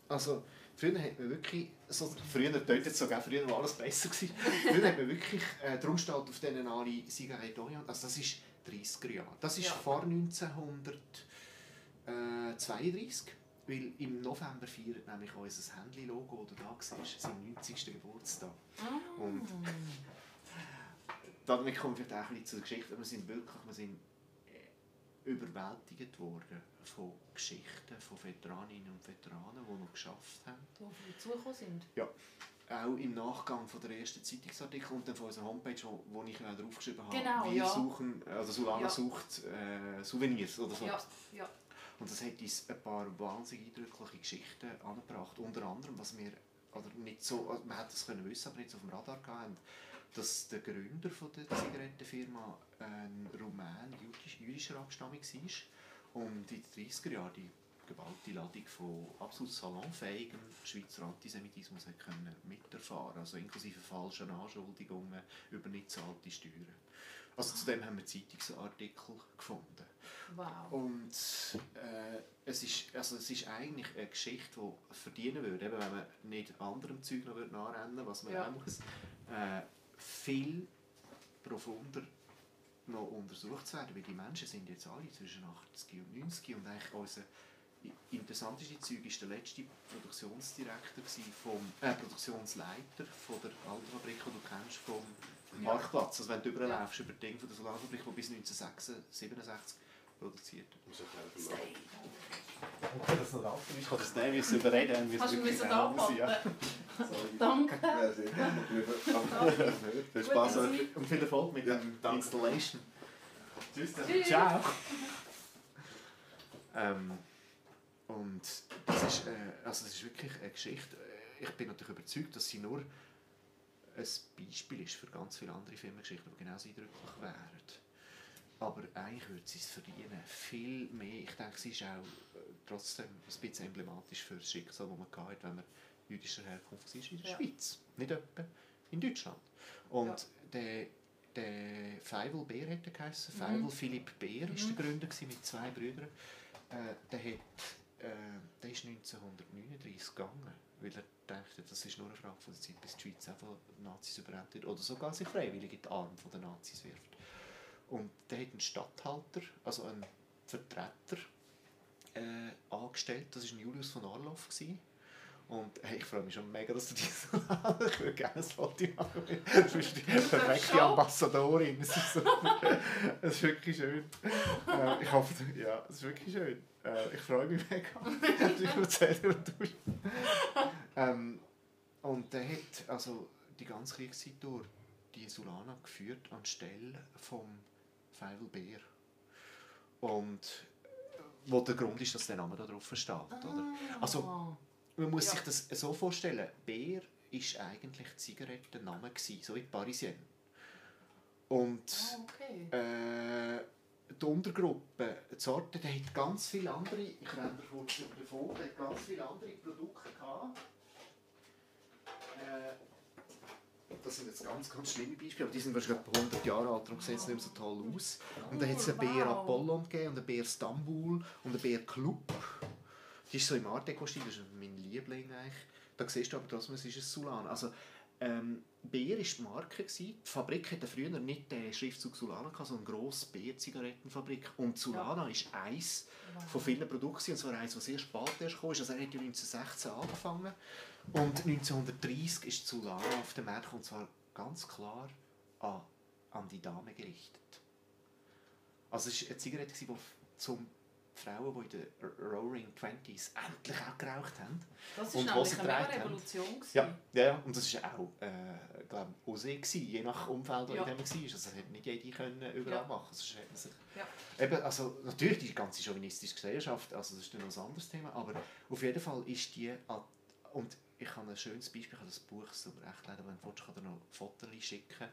Also, Früher hat man wirklich, so, früher deutet es sogar, früher war alles besser gewesen. Früher hat man wirklich, äh, darum steht auf diesen alle Zigaretten Orient, also das ist 30er Jahre. Das ist ja. vor 1932, weil im November feiert nämlich unser Handy-Logo, oder da siehst, sein 90. Geburtstag. Oh. Und damit kommt vielleicht auch ein bisschen zur Geschichte, wir sind wirklich, wir sind äh, überwältigt worden von Geschichten von Veteraninnen und Veteranen, die noch geschafft haben. Die dazugekommen sind? Ja. Auch im Nachgang von der ersten Zeitungsartikel und dann von unserer Homepage, wo, wo ich äh, draufgeschrieben habe, genau, wir ja. suchen, also Solana ja. sucht äh, Souvenirs oder so. Ja, ja. Und das hat uns ein paar wahnsinnig eindrückliche Geschichten angebracht. Unter anderem, was wir, oder nicht so, also man hätte es können wissen, aber nicht so auf dem Radar gehabt, dass der Gründer von der Zigarettenfirma ein Rumän jüdischer Abstammung war und in den 30er Jahren die geballte Ladung von absolut salonfähigem Schweizer Antisemitismus hat können miterfahren also inklusive falschen Anschuldigungen über nicht zahlte Steuern. Also zu dem haben wir Zeitungsartikel gefunden. Wow. Und äh, es, ist, also es ist eigentlich eine Geschichte, die verdienen würde, eben wenn man nicht anderem Zeug noch nachrennen was man ja. auch muss, äh, viel profunder noch untersucht zu werden, weil die Menschen sind jetzt alle zwischen 80 und 90 und eigentlich unser interessanteste Zeug war der letzte Produktionsdirektor vom äh, Produktionsleiter von der Autofabrik, die du kennst, vom ja. Marktplatz. Also wenn du überläufst ja. über die Dinge von der Solarfabrik, die bis 1967 produziert hat. Okay, noch Ich kann das nicht überreden. Hast du müssen abwarten? Ja. (laughs) Danke. Ja, sehr gerne. Viel Spaß und viel Erfolg mit ja, der Installation. Tschüss. Tschüss. Ciao. (laughs) Ähm, und das ist, äh, also das ist wirklich eine Geschichte. Ich bin natürlich überzeugt, dass sie nur ein Beispiel ist für ganz viele andere Filmgeschichten, die genauso eindrücklich wären. Aber eigentlich würde sie es verdienen. Viel mehr. Ich denke, sie ist auch äh, trotzdem ein bisschen emblematisch für das Schicksal, das man hatte, wenn man jüdischer Herkunft war in der ja. Schweiz. Nicht etwa in Deutschland. Und ja. der, der Feivel Beer hat er geheißen. Mhm. Feivel Philipp Beer war mhm. der Gründer mit zwei Brüdern. Äh, der, hat, äh, der ist 1939 gegangen, weil er dachte, das ist nur eine Frage von der Zeit, bis die Schweiz einfach Nazis überrennt oder sogar sich freiwillig in die Arme der Nazis wirft. Und der hat einen Stadthalter, also einen Vertreter, äh, angestellt. Das war Julius von Arloff. Gewesen. Und hey, ich freue mich schon mega, dass du dies (laughs) Ich würde gerne ein Foto machen. Du bist die perfekte Ambassadorin. Es ist, so, es ist wirklich schön. Äh, ich hoffe, ja, es ist wirklich schön. Äh, ich freue mich mega. (laughs) ich erzähle, was du. Ähm, und der hat also die ganze Kriegszeit durch die Solana geführt anstelle vom Feivel Bär. Und wo der Grund ist, dass der Name da drauf steht. Oder? Ah. Also, man muss ja. sich das so vorstellen, Bär war eigentlich Zigarettenname, so wie Parisien. Und oh, okay. äh, die Untergruppe, die Sorte, die hat ganz viele andere, ich renne kurz davon, die hat ganz viele andere Produkte gehabt. Äh, das sind jetzt ganz, ganz schlimme Beispiele, aber die sind wahrscheinlich 100 Jahre alt, darum sehen sie nicht so toll aus. Und dann hat es einen Bär Apollon gegeben und einen Bär Stambul und einen Bär Club. Die ist so im Art Deco-Stil, das ist mein Liebling eigentlich. Da siehst du aber trotzdem, es ist ein Sulan. Also, Ähm, Beer war die Marke. Die Fabrik hatte früher nicht den Schriftzug Sulana, sondern eine grosse Beer-Zigarettenfabrik. Und Sulana ja. ist eins von vielen Produkten, und zwar eins, das sehr spät erst kam. Also er hat 1916 angefangen. Und 1930 ist Sulana auf den Markt und zwar ganz klar an, an die Dame gerichtet. Also es war eine Zigarette, die zum Frauen, die in den Roaring Twenties endlich auch geraucht haben. Das war nämlich eine Revolution. Ja, ja, ja, und das war auch äh, glaub, Osee, je nach Umfeld, ja. in dem man war. Also das hätte nicht jede können überall ja. machen können. Sich, ja. eben, also, natürlich die ganze chauvinistische Gesellschaft, also das ist dann noch ein anderes Thema, aber auf jeden Fall ist die, und ich habe ein schönes Beispiel, ich habe das Buch so recht leider, wenn du willst, kann ich dir noch Fotos schicken.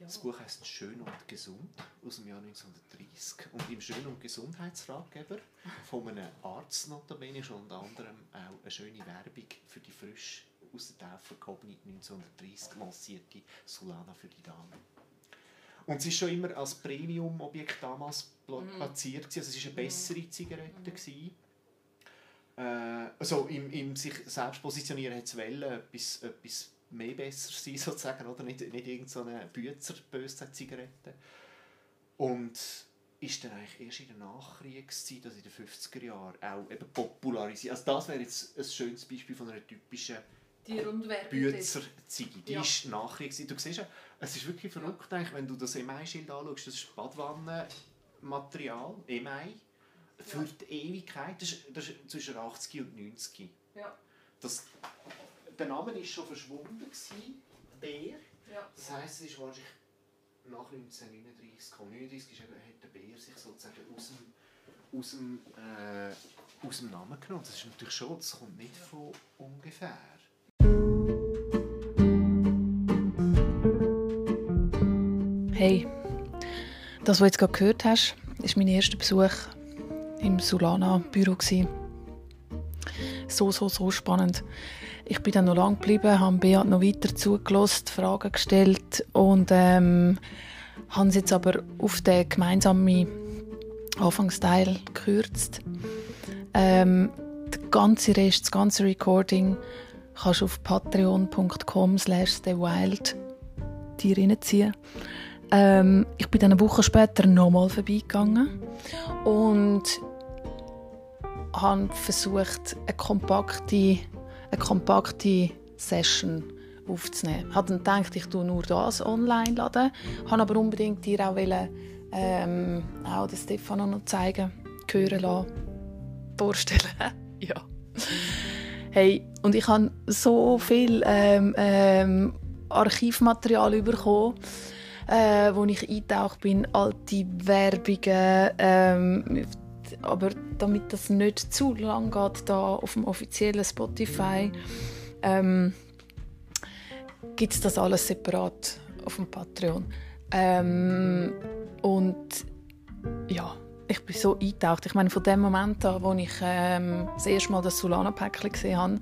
Das Buch heißt Schön und Gesund aus dem Jahr 1930. Und im Schön- und Gesundheitsratgeber von einem Arzt notabene ist unter anderem auch eine schöne Werbung für die frisch aus der Taufe gehobene 1930 lancierte Solana für die Dame. Und sie ist schon immer als Premium-Objekt damals mhm. platziert. Also es war eine bessere Zigarette. Mhm. Äh, also im, im sich selbst positionieren hat es etwas, etwas mehr besser sein, (laughs) sozusagen, oder? Nicht, nicht irgendeine so Bützer böse Zigarette. Und ist dann eigentlich erst in der Nachkriegszeit, also in den 50er Jahren, auch eben popularisiert. Also das wäre jetzt ein schönes Beispiel von einer typischen Bützer-Ziege. Die ja. ist Nachkriegszeit. Du siehst ja, es ist wirklich verrückt, eigentlich, wenn du das Emei-Schild anschaust, das ist Badwannenmaterial, Emei, für ja. die Ewigkeit, das ist, das ist zwischen 80 und 90. Ja. Das, der Name war schon verschwunden, gewesen, Bär. Ja. Das heisst, es ist wahrscheinlich nach 1939 gekommen. 1939 ist hat der Bär sich sozusagen aus dem, aus dem, äh, aus dem Namen genommen. Das ist natürlich schon, das kommt nicht von ungefähr. Hey, das, was du jetzt gerade gehört hast, ist mein erster Besuch im Solana-Büro. So, so, so spannend. Ich bin dann noch lange geblieben, habe Beat noch weiter zugelassen, Fragen gestellt und ähm, habe es jetzt aber auf den gemeinsamen Anfangsteil gekürzt. Ähm, der ganze Rest, das ganze Recording kannst du auf patreon.com slash thewild dir reinziehen. Ähm, ich bin dann eine Woche später nochmal vorbeigegangen und habe versucht, eine kompakte eine kompakte Session aufzunehmen. Ich habe dann gedacht, ich tue nur das online laden, habe aber unbedingt dir auch, wollen, ähm, auch den Stefano noch zeigen, hören lassen, vorstellen. (laughs) ja. Hey, und ich habe so viel ähm, ähm, Archivmaterial bekommen, äh, wo ich eingetaucht bin, alte Werbungen, ähm, aber damit das nicht zu lang geht da auf dem offiziellen Spotify, ähm, gibt es das alles separat auf dem Patreon. Ähm, und ja, ich bin so eingetaucht. Ich meine, von dem Moment an, wo ich ähm, das erste Mal das Solana-Päckchen gesehen habe,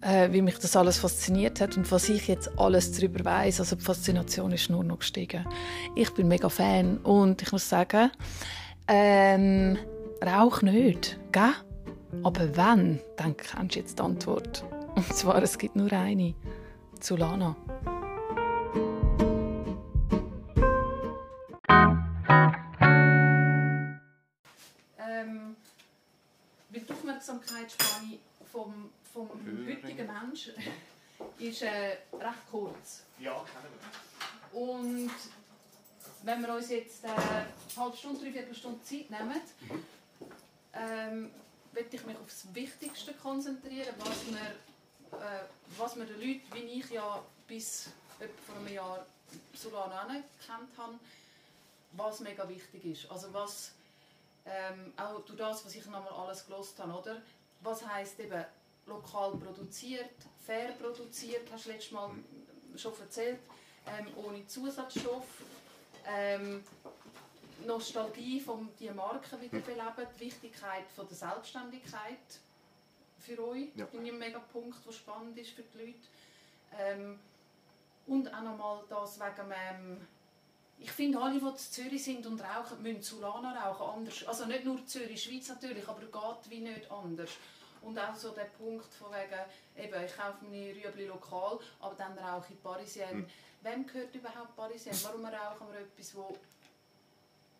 äh, wie mich das alles fasziniert hat und was ich jetzt alles darüber weiß, also die Faszination ist nur noch gestiegen. Ich bin mega Fan und ich muss sagen, ähm, Rauch nicht, gell? Aber wenn, dann kennst du jetzt die Antwort. Und zwar, es gibt nur eine. Zulana. Ähm, die Aufmerksamkeitsspanne vom, vom heutigen Menschen (laughs) ist äh, recht kurz. Ja, kennen wir. Und wenn wir uns jetzt äh, eine halbe Stunde, dreiviertel Stunde Zeit nehmen, ähm, möchte ich mich auf das Wichtigste konzentrieren, was wir, äh, was wir den Leuten, wie ich ja bis vor einem Jahr Solana kennt habe, was mega wichtig ist. Also was, ähm, auch durch das, was ich nochmal alles gelost habe, oder? Was heißt eben lokal produziert, fair produziert, hast du letztes Mal schon erzählt, ähm, ohne Zusatzstoff, ähm, Nostalgie von die Marke wiederbeleben, die Wichtigkeit von der Selbstständigkeit für euch, ja. finde ich ein mega Punkt, der spannend ist für die Leute. Ähm, und auch nochmal das wegen ähm, ich finde, alle, die in Zürich sind und rauchen, müssen Solana rauchen. Anders. Also nicht nur Zürich, Schweiz natürlich, aber geht wie nicht anders. Und auch so der Punkt von wegen, eben, ich kaufe meine Rüebli lokal, aber dann rauche ich Parisien. Mhm. Wem gehört überhaupt Parisien? Warum rauchen wir etwas, das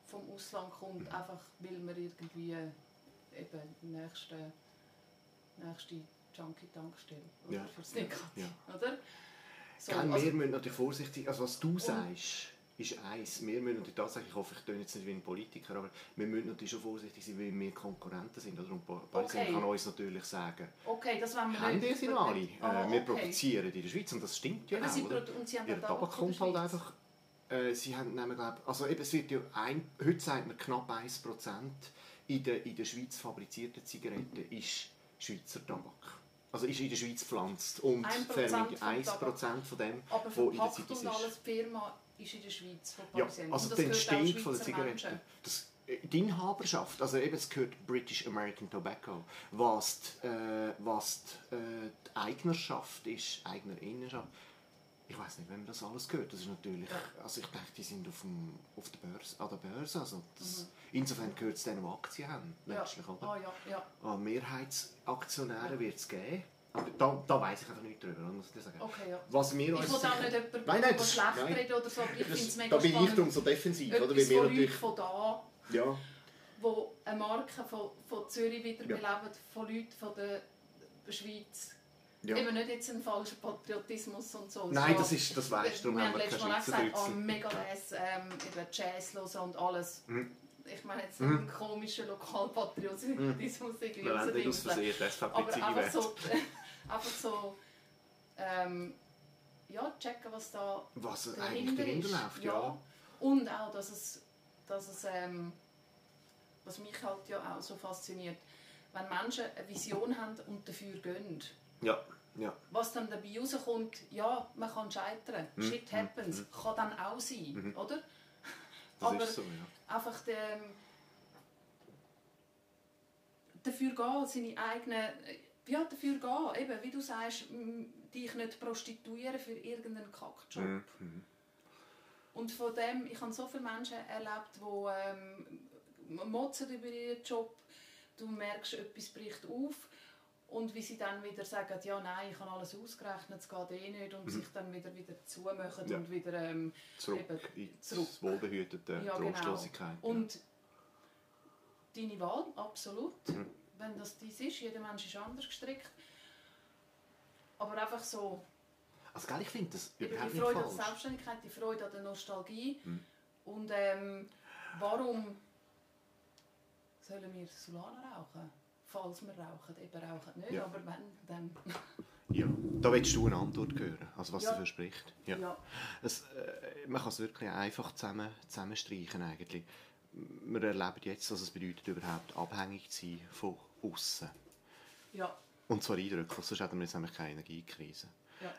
vom Ausland kommt, einfach weil wir irgendwie eben die nächste, nächste Junkie-Tankstelle oder ja. fürs Nicotine, ja. oder? So, Gell, also, wir müssen natürlich vorsichtig, also was du sagst, ist eins. Wir müssen natürlich tatsächlich, ich hoffe, ich tue jetzt nicht wie ein Politiker, aber wir müssen natürlich schon vorsichtig sein, weil wir Konkurrenten sind. Oder? Und Paris okay. kann uns natürlich sagen, okay, das wir haben nicht. sind alle. Äh, ah, wir okay. produzieren in der Schweiz und das stimmt ja auch. Und sie haben Ihr Tabak kommt halt einfach... Äh, sie haben nämlich, glaub, also eben, es wird ja ein, heute sagt man knapp 1% in der, in der Schweiz fabrizierten Zigaretten ist Schweizer Tabak. Also ist in der Schweiz gepflanzt und 1%, 1 von dem, Aber wo in der Schweiz ist. alles Firma ist in der Schweiz von Ja, also die Entstehung von der Zigaretten. Das, äh, die Inhaberschaft, also eben es gehört British American Tobacco, was die, äh, was die, äh, die Eignerschaft ist, Eignerinnenschaft, ich weiß nicht, wenn man das alles gehört, das ist natürlich, also ich denke, die sind auf, dem, auf der Börse, an der Börse, also das, mhm. insofern gehört es denen, die Aktien haben, letztlich, ja. oder? Ah, ja, ja. Mehrheitsaktionäre ja. wird es geben, da, da weiß ich einfach nicht drüber, muss. Okay, ja. Was wir ich will auch nicht jemanden nein, nein, das, schlecht nein. reden oder so, aber ich finde es mega Da bin spannend. ich darum so defensiv, oder? Weil wir natürlich... von da, ja. wo eine Marke von, von Zürich wiederbelebt, ja. von Leuten von der Schweiz ja. Eben nicht jetzt ein falscher Patriotismus und so. Nein, das, ist, das weißt du, darum haben wir keine Mal gesagt, oh, mega les, ähm, über Jazz hören und alles. Mhm. Ich meine jetzt mhm. einen komischen Lokalpatriotismus mhm. irgendwie Nein, nicht aus Versehen, einfach so, (laughs) einfach so ähm, ja, checken, was da was eigentlich dahinter läuft, ja. ja. Und auch, dass es, dass es ähm, was mich halt ja auch so fasziniert, wenn Menschen eine Vision haben und dafür gehen. Ja. Ja. Was dann dabei rauskommt, ja, man kann scheitern. Mhm. Shit happens. Mhm. Kann dann auch sein, mhm. oder? Das Aber so, ja. einfach der, dafür gehen, seine eigenen... Ja, dafür gehen, eben, wie du sagst, dich nicht prostituieren für irgendeinen Kackjob. Mhm. mhm. Und von dem, ich habe so viele Menschen erlebt, die ähm, motzen über ihren Job. Du merkst, etwas bricht auf und wie sie dann wieder sagen, ja nein, ich habe alles ausgerechnet, es geht eh nicht und mhm. sich dann wieder, wieder zumachen ja. und wieder ähm, zurück, eben, zurück. ins wohlbehütete ja, Trostlosigkeit. Genau. Und deine Wahl, absolut. Mhm. Wenn das dies ist, jeder Mensch ist anders gestrickt. Aber einfach so... Also gell, ich finde das überhaupt Die Freude an der Selbstständigkeit, die Freude an der Nostalgie. Mhm. Und ähm, warum sollen wir Solana rauchen? falls wir rauchen. Eben rauchen nicht, ja. aber wenn, dann... (laughs) Ja, da willst du eine Antwort hören, also was ja. sie verspricht. Ja. ja. Es, äh, man kann es wirklich einfach zusammen, zusammenstreichen eigentlich. Wir erleben jetzt, was es bedeutet, überhaupt abhängig zu sein von außen. Ja. Und zwar eindrücklich, sonst hätten wir jetzt nämlich keine Energiekrise.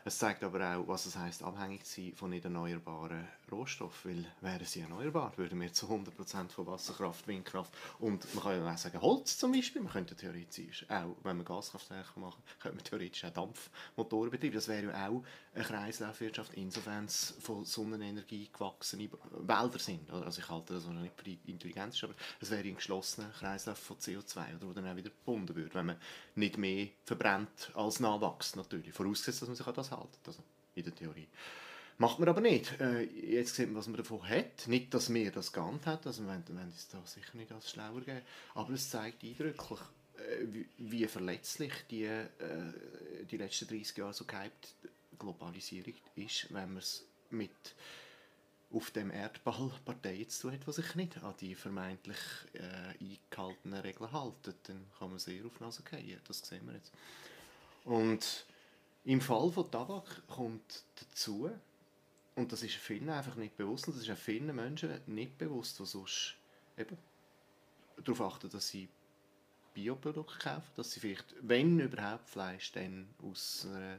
Es zeigt aber auch, was es heißt, abhängig zu sein von nicht erneuerbaren Rohstoffen. Weil wären sie erneuerbar, würden wir zu 100% von Wasserkraft, Windkraft und man kann ja auch sagen Holz zum Beispiel. Man könnte theoretisch auch, wenn man Gaskraftwerke machen, könnte man theoretisch auch Dampfmotoren betreiben. Das wäre ja auch eine Kreislaufwirtschaft, insofern es von Sonnenenergie gewachsene Wälder sind. Also ich halte das nicht für intelligent, aber es wäre ein geschlossener Kreislauf von CO2, oder, wo dann auch wieder gebunden würde, wenn man nicht mehr verbrennt als nachwächst natürlich. Vorausgesetzt, dass man sich das hält, also in der Theorie. Macht man aber nicht. Äh, jetzt sieht man, was man davon hat. Nicht, dass wir das geahnt haben, also wir wollen es da sicher nicht als schlauer geben, aber es zeigt eindrücklich, äh, wie, wie, verletzlich die, äh, die letzten 30 Jahre so gehypt Globalisierung ist, wenn man es mit auf dem Erdball Parteien zu tun hat, die sich nicht an die vermeintlich äh, eingehaltenen Regeln halten, dann kann man sehr auf die Nase fallen. Das sehen wir jetzt. Und im Fall von Tabak kommt dazu, und das ist vielen einfach nicht bewusst, und das ist auch vielen Menschen nicht bewusst, die sonst eben darauf achten, dass sie Bioprodukte kaufen, dass sie vielleicht, wenn überhaupt Fleisch, dann aus einer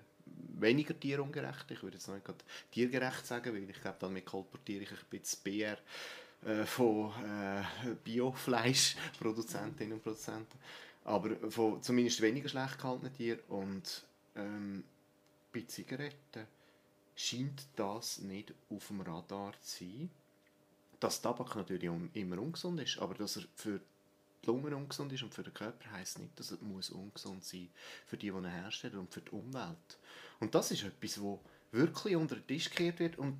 weniger tierungerecht, ich würde jetzt noch nicht tiergerecht sagen, weil ich glaube, damit kolportiere ich ein bisschen BR äh, von äh, Biofleischproduzentinnen und Produzenten, aber von zumindest weniger schlecht gehaltenen Tieren und ähm, bei Zigaretten scheint das nicht auf dem Radar zu sein. Dass Tabak natürlich immer ungesund ist, aber dass er für die Lunge ungesund ist und für den Körper heisst nicht, dass es muss ungesund sein für die, die ihn herstellen und für die Umwelt. Und das ist etwas, wo wirklich unter den Tisch gekehrt wird und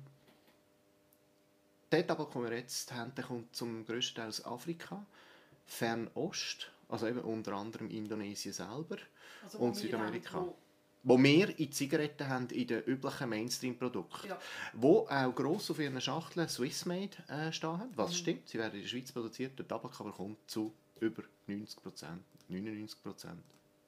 der Tabak, den wir jetzt haben, der kommt zum grössten Teil aus Afrika, Fernost, also eben unter anderem Indonesien selber also, und Südamerika. Haben, wo wir in Zigaretten haben, in den üblichen Mainstream-Produkten. Ja. Wo auch gross auf ihren Schachteln Swissmade äh, stehen haben, was mhm. stimmt. Sie werden in der Schweiz produziert, der Tabak aber kommt zu über 90 99%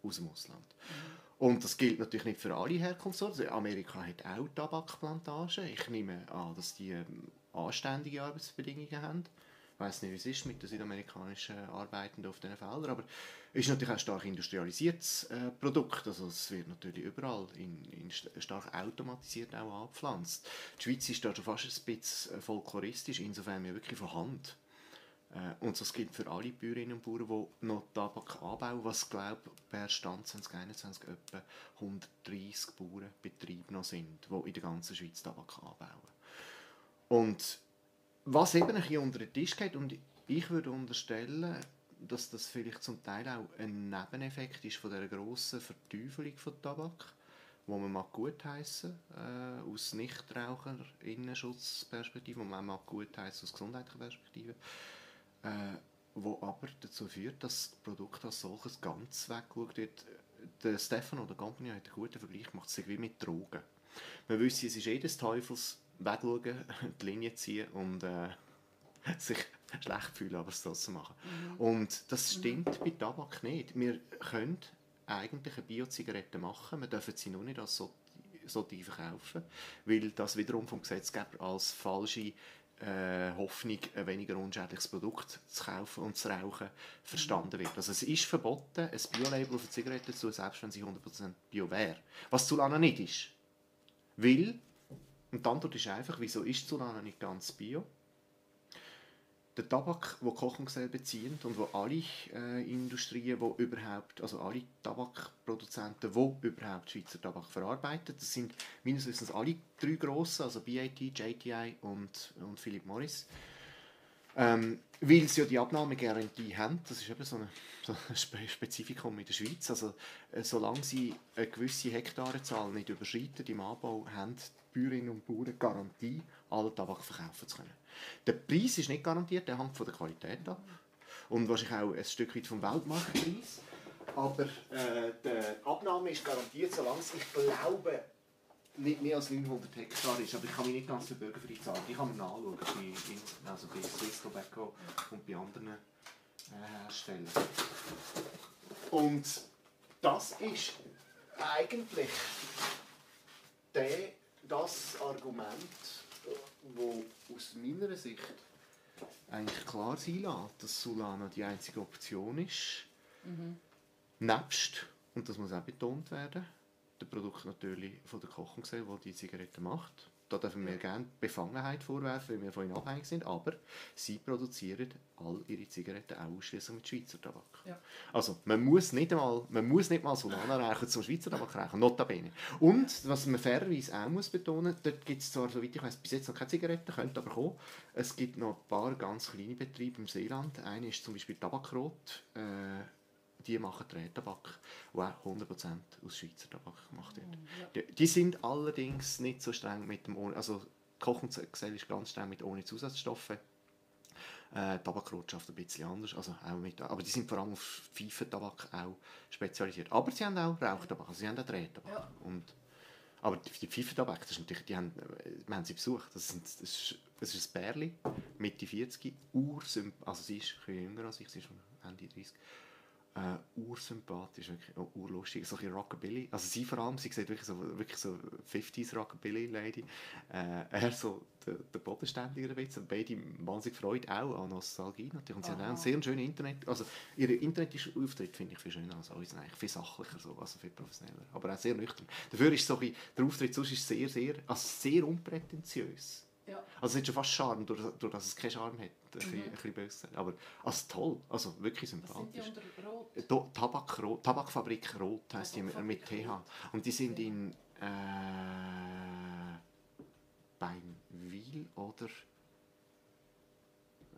aus dem Ausland. Mhm. Und das gilt natürlich nicht für alle Herkunftsorte. Amerika hat auch Tabakplantagen. Ich nehme an, dass die ähm, anständige Arbeitsbedingungen haben. Weiß nicht, wie es ist mit den südamerikanischen Arbeitenden auf diesen Feldern, aber es ist natürlich auch ein stark industrialisiertes äh, Produkt. Also es wird natürlich überall in, in stark automatisiert auch angepflanzt. Die Schweiz ist da schon fast ein bisschen äh, folkloristisch, insofern wir wirklich von Hand äh, und das gilt für alle Bäuerinnen und Bauern, die noch Tabak anbauen, was glaube per Stand 2021 etwa 130 Bauernbetriebe noch sind, die in der ganzen Schweiz Tabak anbauen. Und was eben ein unter den Tisch geht, und ich würde unterstellen, dass das vielleicht zum Teil auch ein Nebeneffekt ist von dieser grossen Verteufelung von Tabak, wo man mag gut heißen äh, aus Nichtraucher Innenschutzperspektive, wo man mag gut heißen aus gesundheitlicher Perspektive äh, wo aber dazu führt, dass das Produkt als solches ganz weggeschaut wird. Der Stefano der Company hat einen guten Vergleich gemacht, es wie mit Drogen. Man wüsste, es ist jedes Teufels wegschauen, die Linie ziehen und äh, sich schlecht fühlen, aber es trotzdem machen. Mhm. Und das stimmt mhm. bei Tabak nicht. Wir können eigentlich eine Bio-Zigarette machen, wir dürfen sie nur nicht als so sollte verkaufen, weil das wiederum vom Gesetzgeber als falsche äh, Hoffnung, ein weniger unschädliches Produkt zu kaufen und zu rauchen, verstanden wird. Also es ist verboten, ein Bio-Label auf eine Zigarette zu tun, selbst wenn sie 100% Bio wäre. Was Zulana nicht ist. Weil, und die Antwort ist einfach, wieso ist Zulana nicht ganz Bio? der Tabak, den Kochungsel beziehen und wo alle äh, Industrien, wo überhaupt, also alle Tabakproduzenten, die überhaupt Schweizer Tabak verarbeiten, das sind meines Wissens alle drei grossen, also BAT, JTI und, und Philip Morris. Ähm, weil sie ja die Abnahmegarantie haben, das ist eben so, eine, (laughs) so ein Spezifikum in der Schweiz, also äh, solange sie eine gewisse Hektarezahl nicht überschreiten im Anbau, haben Bäuerinnen und Bauern Garantie, alle Tabak verkaufen zu können. Der Preis ist nicht garantiert, der hängt von der Qualität ab. Und wahrscheinlich auch ein Stück weit vom Weltmarktpreis. Aber äh, die Abnahme ist garantiert, solange es, ich glaube, nicht mehr als 900 Hektar ist. Aber ich kann mich nicht ganz für bürgerfrei zahlen. Ich kann mir nachschauen, bei, also bei Swiss Tobacco und bei anderen äh, Herstellern. Und das ist eigentlich der, das Argument, wo aus meiner Sicht eigentlich klar sein lässt, dass Solana die einzige Option ist. Mhm. Nebst, und das muss auch betont werden, der Produkt natürlich von der Kochungsgesellschaft, die die Zigaretten macht. Da dürfen wir gerne Befangenheit vorwerfen, weil wir von ihnen abhängig sind, aber sie produzieren all ihre Zigaretten auch ausschließlich mit Schweizer Tabak. Ja. Also man muss nicht mal, man muss nicht mal Solana rauchen zum Schweizer Tabak rauchen, notabene. Und, was man fairerweise auch muss betonen, dort gibt es zwar, soweit ich weiß, bis jetzt noch keine Zigaretten, könnte aber kommen. Es gibt noch ein paar ganz kleine Betriebe im Seeland. Einer ist zum Beispiel Tabakrot. Äh, die machen Drehtabak, der auch 100% aus Schweizer Tabak gemacht wird. Mm, ja. Die, die, sind allerdings nicht so streng mit dem, also Kochungsgesell ist ganz streng mit ohne Zusatzstoffe. Äh, Tabakrot schafft ein bisschen anders, also auch mit, aber die sind vor allem auf Pfeifentabak auch spezialisiert. Aber sie haben auch Rauchtabak, also sie haben auch Drehtabak. Ja. Und, aber die Pfeifentabak, das ist natürlich, die haben, wir haben sie besucht, das, sind, das, ist, das ist ein Bärli, Mitte 40, ursympathisch, also sie ist ein bisschen jünger als ich, sie ist schon Ende 30 äh, ursympathisch, wirklich oh, urlustig, so ein Rockabilly. Also sie vor allem, sie sieht wirklich so, wirklich so 50s Rockabilly-Lady. Äh, er so der, der Bodenständiger ein bisschen. Beide wahnsinnig Freude auch an Nostalgie natürlich. Und sie Aha. haben auch einen sehr schönen Internet, also ihre Internetauftritt finde ich viel schöner als uns eigentlich, viel sachlicher, so, also viel professioneller, aber auch sehr nüchtern. Dafür ist so ein, der Auftritt sonst ist sehr, sehr, also sehr unprätentiös. Ja. Also es hat schon fast Charme, durch, durch dass es keinen Charme hat. Ein, mhm. bisschen, ein bisschen böse. Aber also toll, also wirklich sympathisch. Was sind die unter Rot? Tabak, Rot, Tabakfabrik Rot heisst die mit TH. Und die sind in äh, Beinwil oder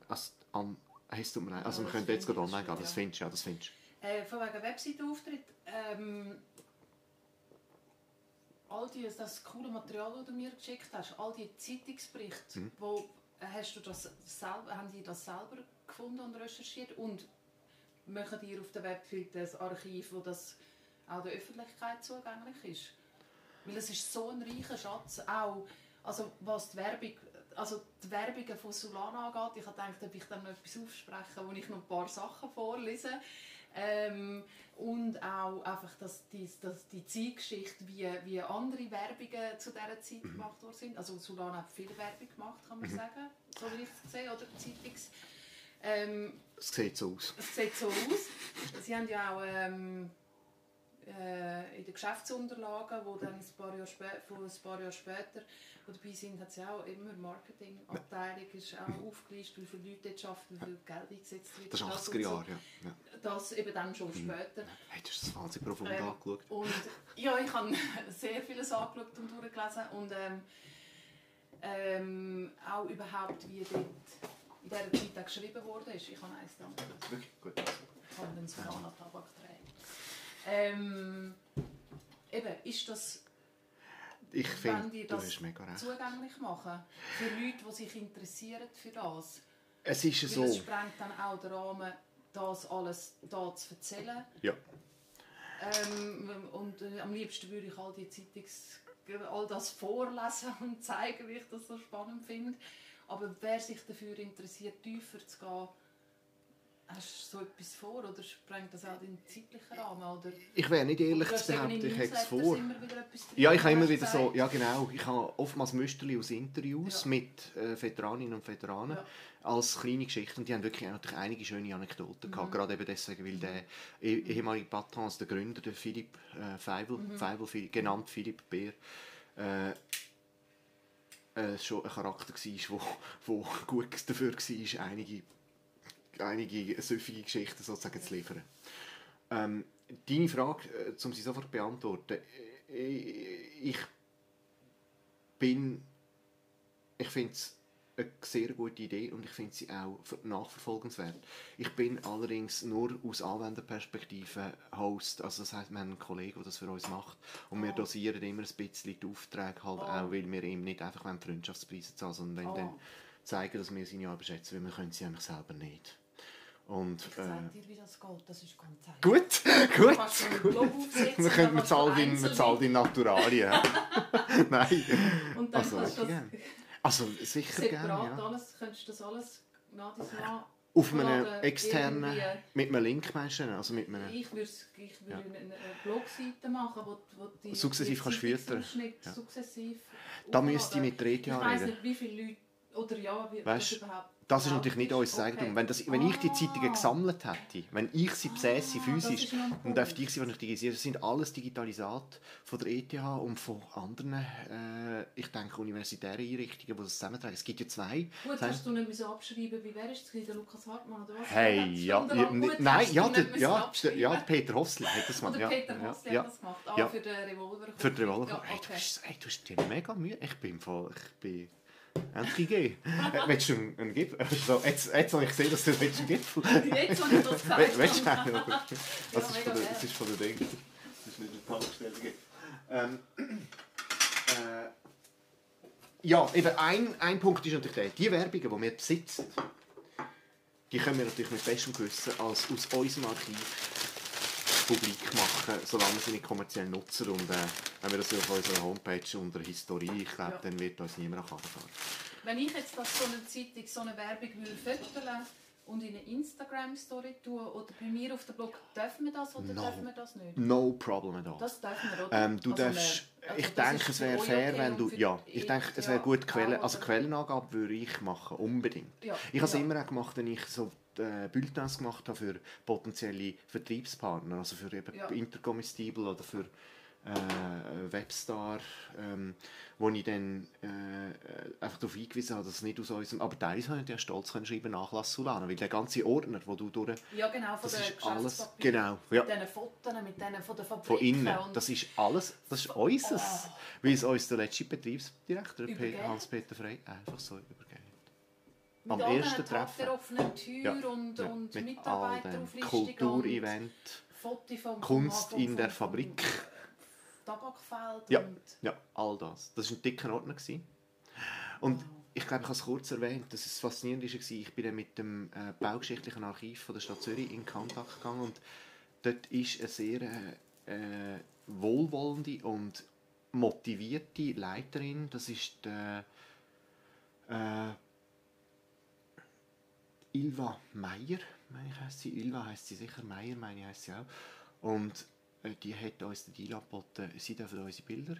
also, an, Hey, es tut mir. Also, wir können jetzt gerade online gehen. Das findest du, ja, das findest du. Äh, von wegen Webseitenauftritt. Ähm, all die, das coole Material, das du mir geschickt hast, all die Zeitungsberichte, mhm. wo, äh, hast du das selber, haben die das selber gefunden und recherchiert und machen die auf der Webseite ein Archiv, wo das auch der Öffentlichkeit zugänglich ist? Weil es ist so ein reicher Schatz, auch also was die Werbung, also die Werbungen von Solana angeht. Ich habe gedacht, ob ich dann noch etwas aufsprechen, wo ich noch ein paar Sachen vorlese. Ähm, und auch einfach dass die, dass die Zeitgeschichte, wie, wie andere Werbungen zu dieser Zeit mhm. gemacht worden sind. Also Solana hat viel Werbung gemacht, kann man mhm. sagen, so wie ich es sehe, oder Zeitungs... Ähm, es sieht so aus. Es sieht so aus. Sie haben ja auch ähm, äh, in den Geschäftsunterlagen, wo dann ein paar Jahre, spä ein paar Jahre später die dabei sind, hat es auch immer Marketingabteilung, ist auch aufgelistet, wie viele Leute dort arbeiten, wie viel Geld eingesetzt wird. Das ist 80er Jahre, ja. ja. Das eben dann schon mhm. später. Hey, du hast das wahnsinnig profund ähm, angeschaut. Und, ja, ich habe (laughs) sehr vieles angeschaut und durchgelesen und ähm, ähm, auch überhaupt, wie dort in dieser Zeit geschrieben wurde. Ich habe eins dann. Wirklich gut. Ich habe den Solana Tabak ähm, eben, ist das ich finde, du hast mega recht. zugänglich machen für Leute, die sich interessieren für das. Es ist Weil so. Es sprengt dann auch den Rahmen, das alles da zu erzählen. Ja. Ähm, und äh, am liebsten würde ich all die Zeitungs all das vorlesen und (laughs) zeigen, wie ich das so spannend finde. Aber wer sich dafür interessiert, tiefer zu gehen, Hast du so etwas vor oder sprengt das auch den zeitlichen Rahmen? Oder? Ich wäre nicht ehrlich zu behaupten, ich hätte es vor. Ja, ich habe immer wieder so, ja genau, ich habe oftmals Müsterli aus Interviews ja. mit äh, Veteraninnen und Veteranen ja. als kleine Geschichten und die haben wirklich natürlich einige schöne Anekdoten mhm. gehabt, gerade eben deswegen, weil der eh, ehemalige Patron, also der Gründer, der Philipp äh, Feibel, mhm. Feibel, genannt Philipp Beer, äh, äh, schon ein Charakter war, der (laughs) gut dafür war, einige einige süffige Geschichten sozusagen zu liefern. Ähm, deine Frage, äh, um sie sofort zu beantworten, äh, ich bin, ich finde es eine sehr gute Idee und ich finde sie auch nachverfolgenswert. Ich bin allerdings nur aus Anwenderperspektive Host, also das heißt, wir haben einen Kollegen, der das für uns macht und wir dosieren immer ein bisschen die Aufträge halt oh. auch, weil wir ihm nicht einfach Freundschaftspreise zahlen, sondern oh. dann zeigen, dass wir seine Arbeit schätzen, weil wir können sie eigentlich selber nicht. Und, ich äh, dir, wie das geht. Das ist ganz einfach. Gut, gut, gut. Wir können mit Zahlen mit Zahl in Naturalien. (laughs) Nein. Und dann also, kannst du das also sicher gerne, ja. alles, könntest du das alles nach auf einem externen, mit einem Link meinst du? Also mit einem, ich würde ich würd ja. eine Blogseite machen, wo, wo die Sukzessiv kannst filtern. Ja. Sukzessiv da müsste ich mit reden. Ich weiss nicht, wie viele Leute, oder ja, wie, weißt, überhaupt das ist natürlich nicht unser Eigentum. Okay. Wenn, das, wenn ich die Zeitungen ah. gesammelt hätte, wenn ich sie besäße ah, physisch, dann dürfte ich sie nicht digitalisieren. Das sind alles Digitalisate von der ETH und von anderen, äh, ich denke, universitären Einrichtungen, die das zusammentragen. Es gibt ja zwei. Gut, das hast du nicht müssen abschreiben wie wer ist es? Der Lukas Hartmann oder was? Hey, ja, ja, gut, nein, ja, der, ja, ja, Peter Hossli hat das gemacht. Oder Peter ja, Hossli ja, hat das gemacht. Ah, ja. für den Revolver. Für den Revolver. Ja, okay. hey, du, hast, hey, du hast dir mega Mühe. Ich bin voll, ich bin Endlich gegeben. äh, willst du einen, Gipfel? Also, jetzt, jetzt habe ich gesehen, dass du willst einen Gipfel (laughs) Jetzt habe ich das gesagt. willst du einen? (laughs) Das, ist von der, das ist von der Ding. Das ist nicht eine Tankstelle. Ähm, äh, ja, eben ein, ein Punkt ist natürlich der, die Werbungen, die wir besitzen, die können wir natürlich mit bestem Gewissen als aus unserem Archiv publik machen, solange wir sie nicht kommerziell nutzen. Und äh, wenn wir das auf unserer Homepage unter Historie, ich glaube, ja. dann wird uns niemand nach. Wenn ich jetzt das so eine Zeitung, so eine Werbung will fotografieren und in eine Instagram-Story tun oder bei mir auf dem Blog, dürfen wir das oder no. dürfen wir das nicht? No problem at all. Das dürfen wir, oder? Ähm, du also darfst, also ich denke, es wäre fair, wenn du, ja, ich denke, es wäre gut, Quellen, also Quellenangabe würde ich machen, unbedingt. Ja. Ich habe es ja. immer auch gemacht, wenn ich so äh, Bulletins gemacht habe für potenzielle Vertriebspartner, also für eben ja. Intercomestible oder für äh, Webstar, ähm, wo ich dann äh, einfach darauf hingewiesen habe, dass es nicht aus unserem, aber teilweise habe ich ja stolz können schreiben Nachlass Solana, weil der ganze Ordner, wo du durch... Ja genau, von das ist alles, genau, ja. Mit diesen Fotos, mit denen von der Fabrik. Von innen, das ist alles, das ist unseres, oh. weil es uns der letzte Betriebsdirektor, Hans-Peter Frey, einfach so übergeht. Am ersten Treffen. der offenen Tür ja, und, ja, und Mitarbeiterauflistung. Kulturevent. Kunst in der Fabrik. Tabakfeld. Ja, ja, all das. Das war ein dicker Ordner. Und wow. ich glaube, ich habe es kurz erwähnt, dass es faszinierend war. Ich bin dann mit dem äh, Baugeschichtlichen Archiv von der Stadt Zürich in Kontakt gegangen und dort ist eine sehr äh, wohlwollende und motivierte Leiterin. Das ist die, äh, Ilva Meier, meine ich heißt sie. Ilva heißt sie sicher, Meier meine ich heißt sie auch. Und äh, die hat uns den Deal angeboten, sie dürfen unsere Bilder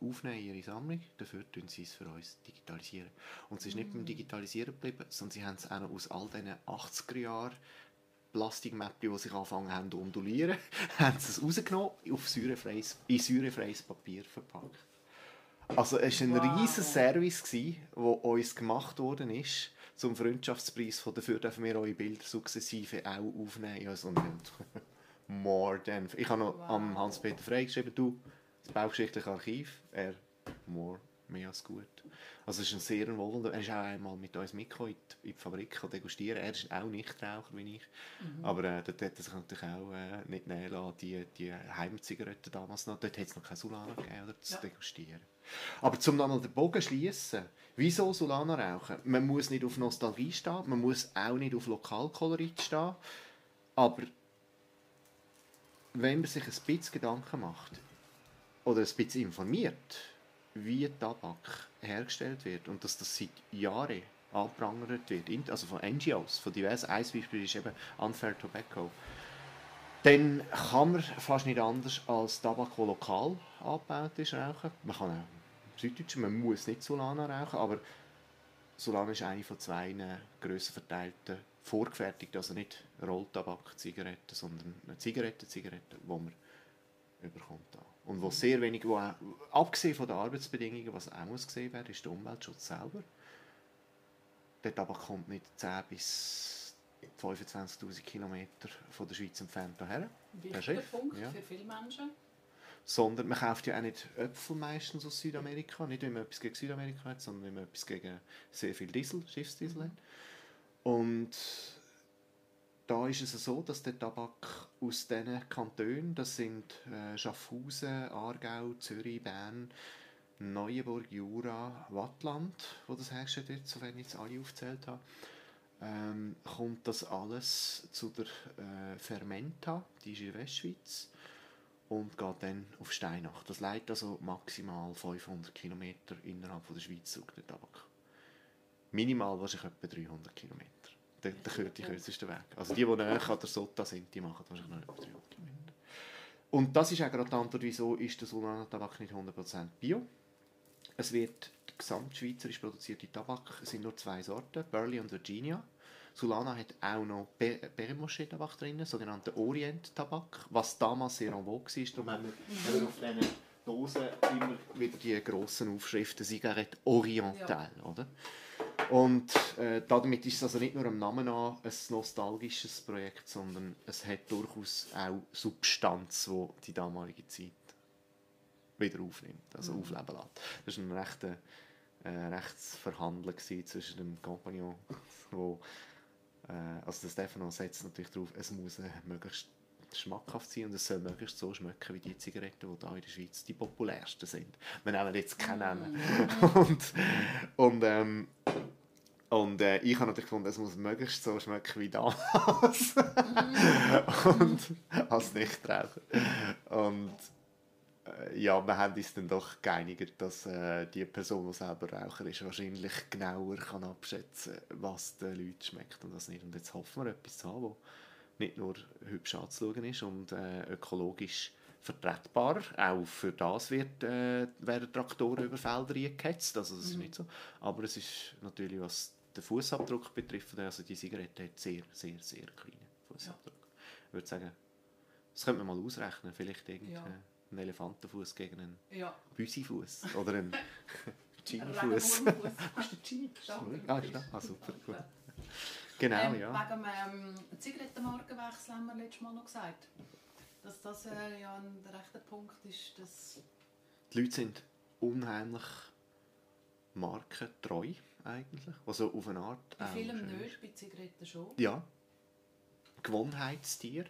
aufnehmen in ihre Sammlung, dafür tun sie es für uns digitalisieren. Und es ist nicht beim mm. Digitalisieren geblieben, sondern sie haben es auch noch aus all diesen 80er Jahren Plastikmäppchen, die sich anfangen haben zu ondulieren, (laughs) haben sie es rausgenommen, auf säurefreies, in säurefreies Papier verpackt. Also es war ein wow. riesiger Service, der uns gemacht worden ist zum Freundschaftspreis von dafür dürfen wir eure Bilder sukzessive auch aufnehmen. Also (laughs) more than. Ich habe noch wow. am Hans-Peter Frey geschrieben, du, das Baugeschichtliche Archiv, er, more, mehr als gut. Also es ist ein sehr wohlwollender, er ist auch einmal mit uns mitgekommen in die, Fabrik degustieren. Er ist auch Nichtraucher wie ich, mhm. aber äh, dort hat er sich natürlich auch äh, nicht näher lassen, die, die Heimzigaretten damals noch, dort hat es noch keine Solana gegeben, oder, zu ja. degustieren. Aber zum nochmal den Bogen schließen, wieso Solana rauchen? Man muss nicht auf Nostalgie stehen, man muss auch nicht auf Lokalkolorit stehen, aber wenn man sich ein bisschen Gedanken macht oder ein bisschen informiert, wie Tabak hergestellt wird und dass das seit Jahren angeprangert wird, also von NGOs, von diversen, ein Beispiel ist eben Unfair Tobacco, dann kann man fast nicht anders als Tabak, der lokal angebaut ist, rauchen. Man kann auch Süddeutschen, man muss nicht Solana rauchen, aber Solana ist eine von zwei grösser verteilten, vorgefertigten, also nicht Rolltabak-Zigaretten, sondern Zigaretten-Zigaretten, die man überkommt. Und wo sehr wenig, wo auch, abgesehen von den Arbeitsbedingungen, was auch muss gesehen werden, ist der Umweltschutz selber. Der Tabak kommt nicht 10 bis 25'000 Kilometer von der Schweiz entfernt hierher. Wichtiger Punkt ja. für viele Menschen. Sondern man kauft ja auch nicht Äpfel meistens aus Südamerika, nicht wenn man etwas gegen Südamerika hat, sondern wenn man etwas gegen sehr viel Diesel, Schiffsdiesel hat. Und da ist es so, dass der Tabak aus diesen Kantonen, das sind äh, Schaffhausen, Aargau, Zürich, Bern, Neuenburg, Jura, Wattland, wo das hergestellt wird, sofern ich jetzt alle aufgezählt habe, ähm, kommt das alles zu der äh, Fermenta, die ist in der Westschweiz, und geht dann auf Steinach. Das leitet also maximal 500 Kilometer innerhalb von der Schweiz zurück, der Tabak. Minimal wahrscheinlich etwa 300 Kilometer. Der, der, der kürzeste Weg. Also die, die näher an der Sota sind, die machen wahrscheinlich noch etwa 300 Kilometer. Und das ist auch gerade die Antwort, wieso ist der Sulana-Tabak nicht 100% Bio. Es wird gesamtschweizerisch produzierte Tabak, es sind nur zwei Sorten, Burley und Virginia. Solana hat auch noch Bermosche-Tabak drin, sogenannten Orient-Tabak, was damals sehr en vogue war. Darum haben wir auf diesen Dosen immer wieder die grossen Aufschriften Zigarette Oriental, ja. oder? Und äh, damit ist es also nicht nur am Namen an ein nostalgisches Projekt, sondern es hat durchaus auch Substanz, die die damalige Zeit wieder aufnimmt, also mhm. aufleben lässt. Das war ein rechter äh, Rechtsverhandlung zwischen dem Kompagnon, wo also der Stefano setzt natürlich darauf, es muss äh, möglichst schmackhaft sein und es soll möglichst so schmecken wie die Zigaretten, die hier in der Schweiz die populärsten sind. Wir nehmen jetzt keine mm. (laughs) und und, ähm, und äh, ich habe natürlich gefunden, es muss möglichst so schmecken wie damals. Mm. (laughs) und als Nichtraucher. Und äh, ja, wir haben uns dann doch geeinigt, dass äh, die Person, die selber Raucher ist, wahrscheinlich genauer kann abschätzen kann, was den Leuten schmeckt und was nicht. Und jetzt hoffen wir, etwas zu haben, das nicht nur hübsch anzuschauen ist und äh, ökologisch vertretbar. Auch für das wird, äh, werden Traktoren über Felder eingehetzt, also das mhm. ist nicht so. Aber es ist natürlich, was den Fußabdruck betrifft, also die Zigarette hat sehr, sehr, sehr kleinen Fußabdruck. Ja. Ich würde sagen, das könnte man mal ausrechnen, vielleicht irgendwie. Ja einen Elefantenfuß gegen einen ja. Büsifuß oder einen (laughs) Genie-Fuß. (laughs) Hast du Genie? Ah, ist Ah, super, gut. Genau, ähm, ja. Wegen dem ähm, Zigarettenmarkenwechsel haben wir letztes Mal noch gesagt, dass das äh, ja ein rechter Punkt ist, dass... Die Leute sind unheimlich markentreu eigentlich. Also auf eine Art Bei vielen nicht, bei Zigaretten schon. Ja. Gewohnheitstier.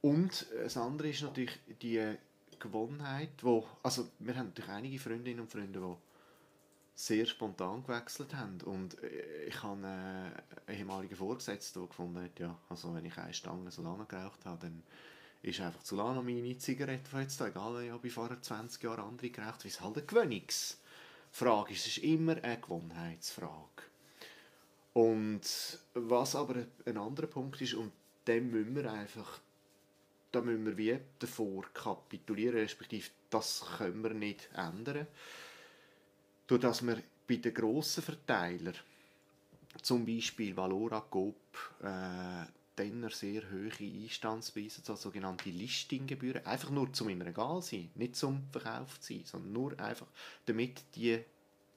Und das andere ist natürlich die Gewohnheit, wo, also wir haben natürlich einige Freundinnen und Freunde, die sehr spontan gewechselt haben und äh, ich habe einen ehemaligen Vorgesetzten, der gefunden hat, ja, also wenn ich eine Stange Solana geraucht habe, dann ist einfach Solana meine Zigarette von jetzt egal, ich habe vorher 20 Jahre andere geraucht, weil es halt eine Gewöhnungsfrage ist, es ist immer eine Gewohnheitsfrage. Und was aber ein anderer Punkt ist, und dem müssen wir einfach da müssen wir wie davor kapitulieren, respektive das können wir nicht ändern. Durch dass wir bei den grossen Verteilern, zum Beispiel Valora, Coop, äh, dann sehr hohe Einstandspreise, so sogenannte Listinggebühren, einfach nur zum im Regal sein, nicht zum Verkauf sein, sondern nur einfach, damit die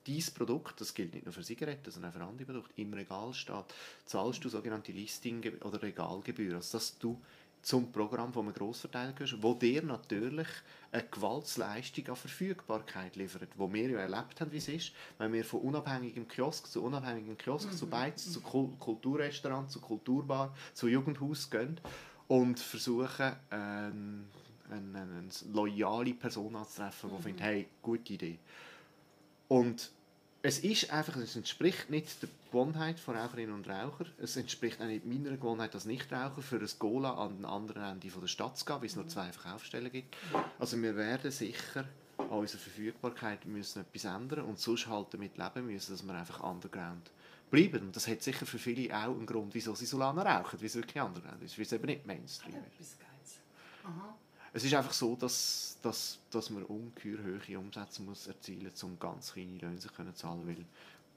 dieses Produkt, das gilt nicht nur für Zigaretten, sondern auch für andere Produkte, im Regal steht, zahlst du sogenannte Listing- oder Regalgebühren, also dass du zum Programm von einem Grossverteiler gehörst, wo dir natürlich eine Gewaltsleistung an Verfügbarkeit liefert, wo wir ja erlebt haben, wie es ist, wenn wir von unabhängigem Kiosk zu unabhängigem Kiosk, mhm. zu Beiz, zu Kulturrestaurant, zu Kulturbar, zu Jugendhaus gehen und versuchen, ähm, eine, eine, loyale Person anzutreffen, die mhm. findet, hey, gute Idee. Und es ist einfach, es entspricht nicht der Gewohnheit von Raucherinnen und Rauchern. Es entspricht auch nicht meiner Gewohnheit als Nichtraucher, für ein Gola an den anderen Ende der Stadt zu gehen, weil es nur zwei Verkaufsstellen gibt. Also wir werden sicher an unserer Verfügbarkeit müssen etwas ändern und sonst halt damit leben müssen, dass wir einfach underground bleiben. Und das hat sicher für viele auch einen Grund, wieso sie Solana rauchen, weil es wirklich underground ist, weil es eben nicht Mainstream ist. Aha es ist einfach so, dass, dass, dass man ungeheuer hohe Umsätze muss erzielen muss, um ganz kleine Löhne zu zahlen weil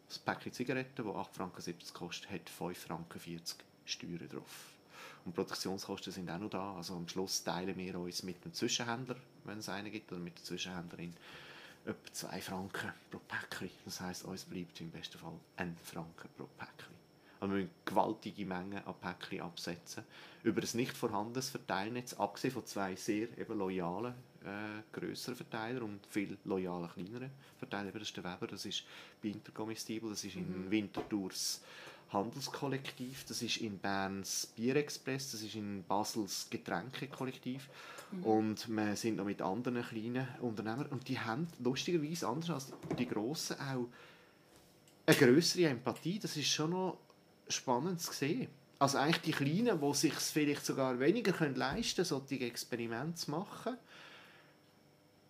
das Päckchen Zigaretten, das 8,70 Franken kostet, hat 5,40 Franken Steuern drauf. Und Produktionskosten sind auch noch da. Also am Schluss teilen wir uns mit dem Zwischenhändler, wenn es einen gibt, oder mit der Zwischenhändlerin etwa 2 Franken pro Päckchen. Das heisst, uns bleibt im besten Fall 1 Franken pro Päckchen. Wir müssen gewaltige Mengen an Päckchen absetzen. Über ein nicht vorhandenes Verteilnetz, abgesehen von zwei sehr eben loyalen äh, grösseren Verteilern und viel loyalen kleineren Verteilern. Das ist der Weber, das ist bei Intercomestible, das ist in mhm. Winterthurs Handelskollektiv, das ist in Berns Bierexpress, das ist in Basels Getränkekollektiv mhm. und wir sind noch mit anderen kleinen Unternehmern und die haben lustigerweise anders als die grossen auch eine größere Empathie. Das ist schon noch spannend zu sehen. Also eigentlich die Kleinen, die sich vielleicht sogar weniger können leisten können, solche Experimente zu machen,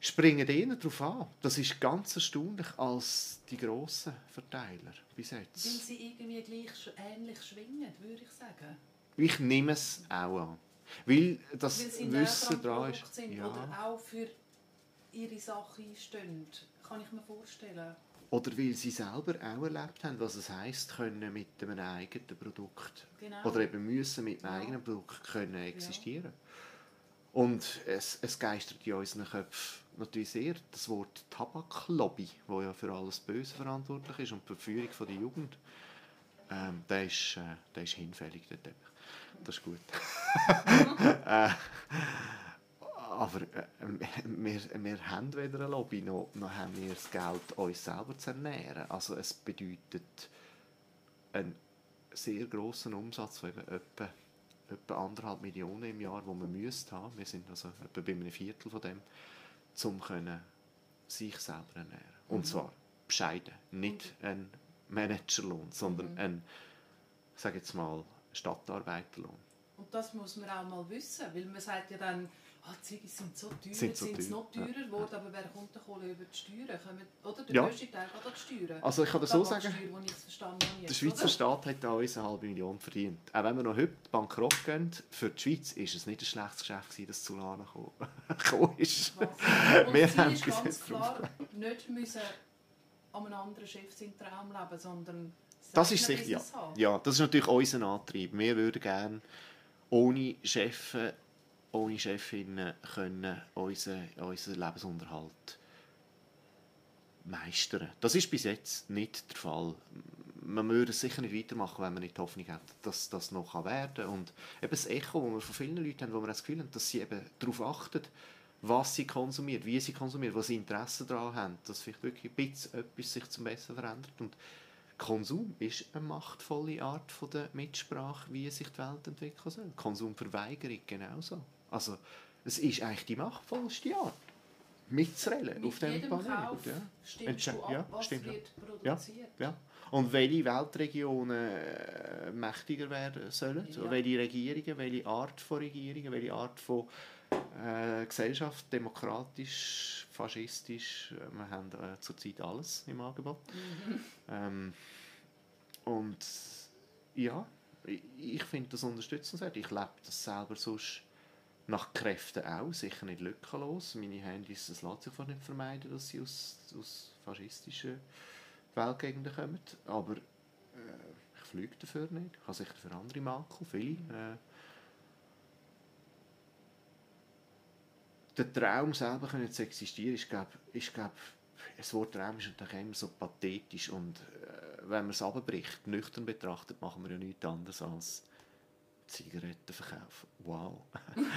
springen denen darauf an. Das ist ganz erstaunlich als die grossen Verteiler bis jetzt. Weil sie irgendwie gleich ähnlich schwingen, würde ich sagen. Ich nehme es auch an. Weil das Weil sie Wissen dran ist. Sind ja. Oder auch für ihre Sache einstehen, kann ich mir vorstellen. Oder weil sie selber auch erlebt haben, was es heisst, können mit einem eigenen Produkt genau. oder eben müssen mit einem ja. eigenen Produkt können existieren. Ja. Und es, es geistert in unseren Köpfen natürlich sehr das Wort Tabaklobby, wo ja für alles Böse verantwortlich ist und die Verführung von der Jugend. Ähm, der, ist, äh, der ist hinfällig, der Teppich. Das ist gut. (laughs) äh, aber äh, wir, wir haben weder eine Lobby, noch, noch haben wir das Geld, uns selber zu ernähren. Also es bedeutet einen sehr grossen Umsatz von eben etwa, etwa anderthalb Millionen im Jahr, wo wir müsst haben. Wir sind also etwa bei einem Viertel von dem, um können sich selber ernähren. Und mhm. zwar bescheiden, nicht ein Managerlohn, sondern mhm. ein, sage jetzt mal, Stadtarbeiterlohn. Und das muss man auch mal wissen, weil man sagt ja dann, ah, die sind so teuer, sind, so sind noch teurer geworden, ja. aber wer kommt denn über die Steuern? Kommen, oder der ja. grösste Teil geht an die Steuern. Also ich kann das so sagen, der Schweizer Staat hat da uns eine halbe Million verdient. Auch wenn wir noch heute bankrott gehen, für die Schweiz ist es nicht ein schlechtes Geschäft gewesen, dass Solana gekommen (laughs) ist. Und (laughs) wir haben ist ganz klar nicht müssen an einem anderen Chef seinen Traum leben, sondern das ist sicher, ja. ja. Das ist natürlich unser Antrieb. Wir würden gerne ohne Chefs ohne Chefinnen können unseren, unseren Lebensunterhalt meistern. Das ist bis jetzt nicht der Fall. Man würde es sicher nicht weitermachen, wenn man nicht die Hoffnung hat, dass das noch werden kann. Und eben das Echo, das wir von vielen Leuten haben, wo wir das Gefühl haben, dass sie eben darauf achten, was sie konsumiert, wie sie konsumiert, was sie Interesse daran haben, dass vielleicht wirklich ein bisschen etwas sich zum Besseren verändert. Und Konsum ist eine machtvolle Art von der Mitsprache, wie sich die Welt entwickeln soll. Konsumverweigerung genauso. Also es ist eigentlich die machtvollste Art, mitzureden Mit auf diesem Planeten. Ja. du ab, Ja, stimmt, ja. wird produziert. Ja. Und welche Weltregionen äh, mächtiger werden sollen, Ja. welche Regierungen, welche Art von Regierungen, welche Art von äh, Gesellschaft, demokratisch, faschistisch, äh, wir haben äh, zurzeit alles im Angebot. Ähm, und ja, ich, ich finde das unterstützenswert. Ich lebe das selber sonst nach Kräften auch, sicher nicht lückenlos. Meine Handys, es lässt sich nicht vermeiden, dass sie aus, aus faschistischen Weltgegenden kommen. Aber äh, ich fliege dafür nicht. Ich habe sicher für andere Makel, viele. Äh, der Traum selber können zu existieren, ist, glaub, ist glaub, das Wort Traum ist natürlich immer so pathetisch und äh, wenn man es abbricht, nüchtern betrachtet, machen wir ja nichts anderes als Zigaretten verkaufen. Wow.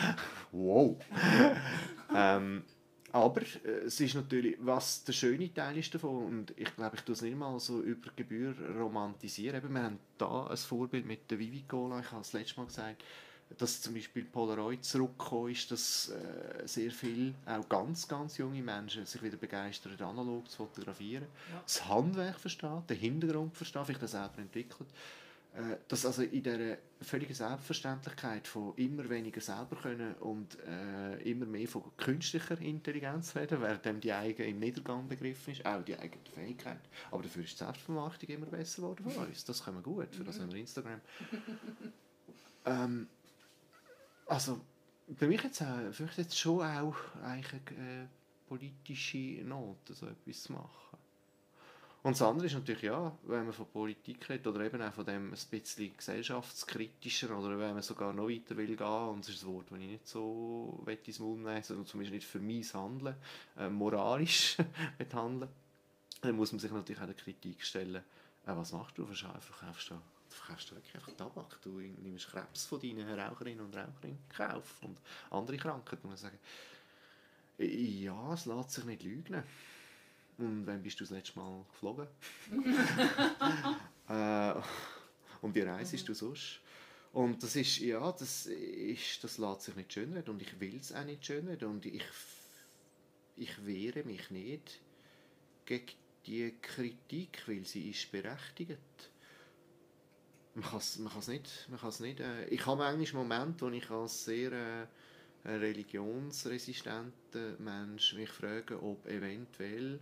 (laughs) wow. ähm, aber äh, es ist natürlich, was der schöne Teil ist davon, und ich glaube, ich tue es nicht mal so über Gebühr romantisieren. Eben, wir haben da ein Vorbild mit der Vivi Cola, ich habe es letztes Mal gesagt, dass zum Beispiel Polaroid zurückgekommen ist, dass äh, sehr viel, auch ganz, ganz junge Menschen sich wieder begeistern, analog zu fotografieren, Ja. das Handwerk verstehen, den Hintergrund verstehen, vielleicht das selber entwickelt. Äh, dass also in dieser völligen Selbstverständlichkeit von immer weniger selber können und äh, immer mehr von künstlicher Intelligenz reden, während die eigene im Niedergang begriffen ist, auch die eigene Fähigkeit. Aber dafür ist die Selbstvermarktung immer besser geworden von uns. Das können wir gut, für das haben wir Instagram. ähm, also, bei mich jetzt, auch, für mich jetzt schon auch eigentlich eine äh, politische Note, so etwas zu machen. Und das andere ist natürlich, ja, wenn man von Politik redet oder eben auch von dem ein bisschen gesellschaftskritischer oder wenn man sogar noch weiter will gehen, und das ist ein Wort, das ich nicht so will ins Mund nehmen also zumindest nicht für mein Handeln, äh, moralisch (laughs) will handeln, dann muss man sich natürlich auch der Kritik stellen, äh, was machst du, verkaufst du, verkaufst du wirklich einfach Tabak, du nimmst Krebs von deinen Raucherinnen und Rauchern in Kauf und andere Krankheiten, und man sagen, ja, es lässt sich nicht lügen. Und wann bist du das letzte Mal geflogen? (laughs) äh, und wie reisest du sonst? Und das ist, ja, das ist, das lässt sich nicht schönreden und ich will es auch nicht schönreden und ich, ich wehre mich nicht gegen die Kritik, weil sie ist berechtigt. Man kann es man kann's nicht, man kann's nicht äh, ich habe manchmal Momente, wo ich als sehr äh, ein religionsresistenter Mensch mich frage, ob eventuell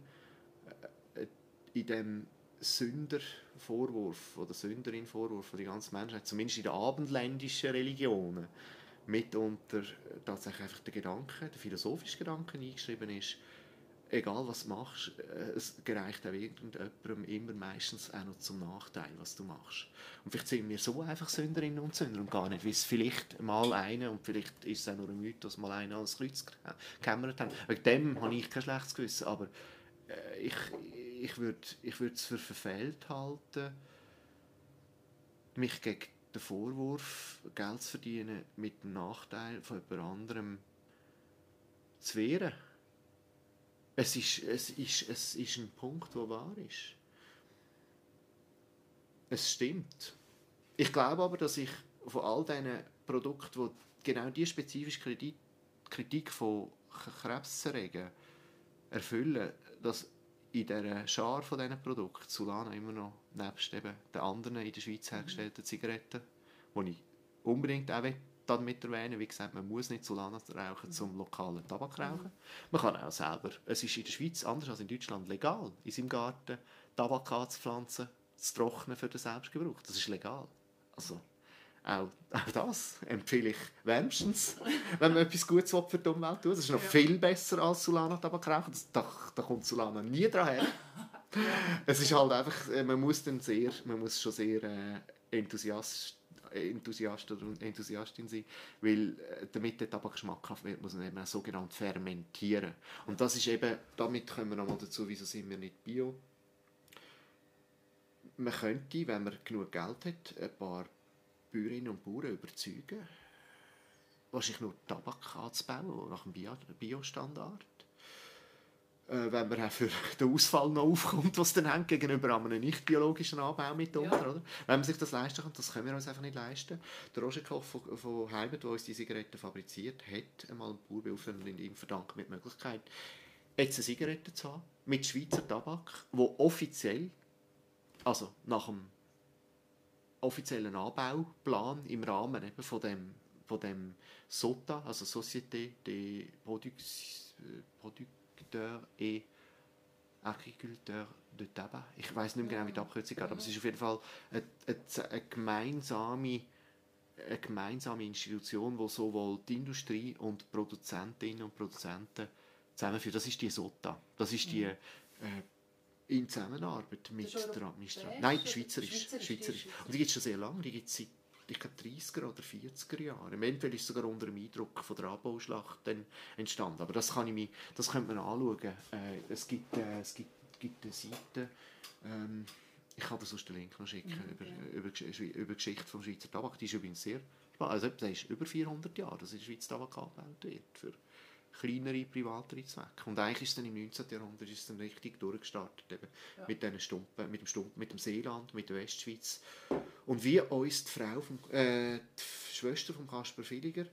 in dem Sündervorwurf oder Sünderin-Vorwurf von die ganze Menschheit, zumindest in den abendländischen Religionen, mitunter tatsächlich einfach der Gedanke, der philosophische Gedanke eingeschrieben ist, egal was du machst, äh, es gereicht auch irgendjemandem immer meistens auch noch zum Nachteil, was du machst. Und vielleicht sind wir so einfach Sünderinnen und Sünder und gar nicht, wie es vielleicht mal einer, und vielleicht ist es auch nur ein Mythos, mal einer ans Kreuz gekämmert haben. Wegen dem habe ich kein schlechtes Gewissen, aber äh, ich, ich würde ich würd es für verfehlt halten, mich gegen den Vorwurf, Geld zu verdienen, mit dem Nachteil von jemand anderem zu wehren. Es ist, es ist, es ist ein Punkt, der wahr ist. Es stimmt. Ich glaube aber, dass ich von all diesen Produkten, die genau diese spezifische Kritik, Kritik von Krebserregern erfüllen, dass in dieser Schar von diesen Produkten Solana immer noch nebst eben den anderen in der Schweiz hergestellten Zigaretten, die ich unbedingt auch damit erwähnen wie gesagt, man muss nicht Solana rauchen zum lokalen Tabak rauchen. Man kann auch selber, es ist in der Schweiz anders als in Deutschland legal, in seinem Garten Tabak anzupflanzen, zu trocknen für den Selbstgebrauch. Das ist legal. Also, auch, auch das empfehle ich wärmstens, wenn man etwas Gutes für die Umwelt tut. Das ist noch Ja. viel besser als Solana Tabak rauchen. Da, da kommt Solana nie dran her. (laughs) Es ist halt einfach, äh, man muss dann sehr, man muss schon sehr äh, Enthusiast, Enthusiast oder Enthusiastin sein, weil äh, damit der Tabak schmackhaft wird, muss man eben auch sogenannt fermentieren. Und das ist eben, damit kommen wir nochmal dazu, wieso sind wir nicht bio. Man könnte, wenn man genug Geld hat, ein paar Bäuerinnen und Bauern überzeugen wahrscheinlich nur Tabak anzubauen, nach dem Biostandard. Äh, wenn man auch für (laughs) den Ausfall noch aufkommt, was dann hängt, gegenüber einem nicht biologischen Anbau mitunter, ja. oder? Wenn man sich das leisten kann, das können wir uns einfach nicht leisten. Der Koch von, von Heimat, der uns diese Zigaretten fabriziert, hat einmal einen Bauer beauftragt und ihm verdankt mit der Möglichkeit, jetzt eine Zigarette zu haben, mit Schweizer Tabak, wo offiziell, also nach dem offiziellen Anbauplan im Rahmen eben von dem, von dem SOTA, also Société des Producteurs et Agriculteurs de Tabac. Ich weiß nicht mehr genau, wie die Abkürzung geht, aber es ist auf jeden Fall eine, eine, eine gemeinsame eine gemeinsame Institution, die sowohl die Industrie und Produzentinnen und Produzenten zusammenführt. Das ist die SOTA. Das ist die mhm. äh, in Zusammenarbeit mit der Administration. Nein, Schweizerisch. Schweizerisch. Schweizerisch. Und die gibt es schon sehr lange. Die gibt es seit ich glaube 30er oder 40er Jahren. Eventuell ist es sogar unter dem Eindruck von der Abbauschlacht dann entstanden. Aber das, kann ich mir, das könnte man anschauen. Äh, es gibt, äh, es gibt, gibt eine Seite, ähm, ich kann dir sonst den Link noch schicken, mhm, über, über, über, die Geschichte vom Schweizer Tabak. Die ist übrigens sehr also das ist über 400 Jahre, dass in der Schweiz Tabak angebaut wird. Für kleinere, privatere Zwecke. Und eigentlich ist dann im 19. Jahrhundert ist es dann richtig durchgestartet, eben ja. mit, den Stumpen, mit, dem Stumpen, mit dem Seeland, mit der Westschweiz. Und wie uns die, Frau vom, äh, die Schwester von Kasper Villiger,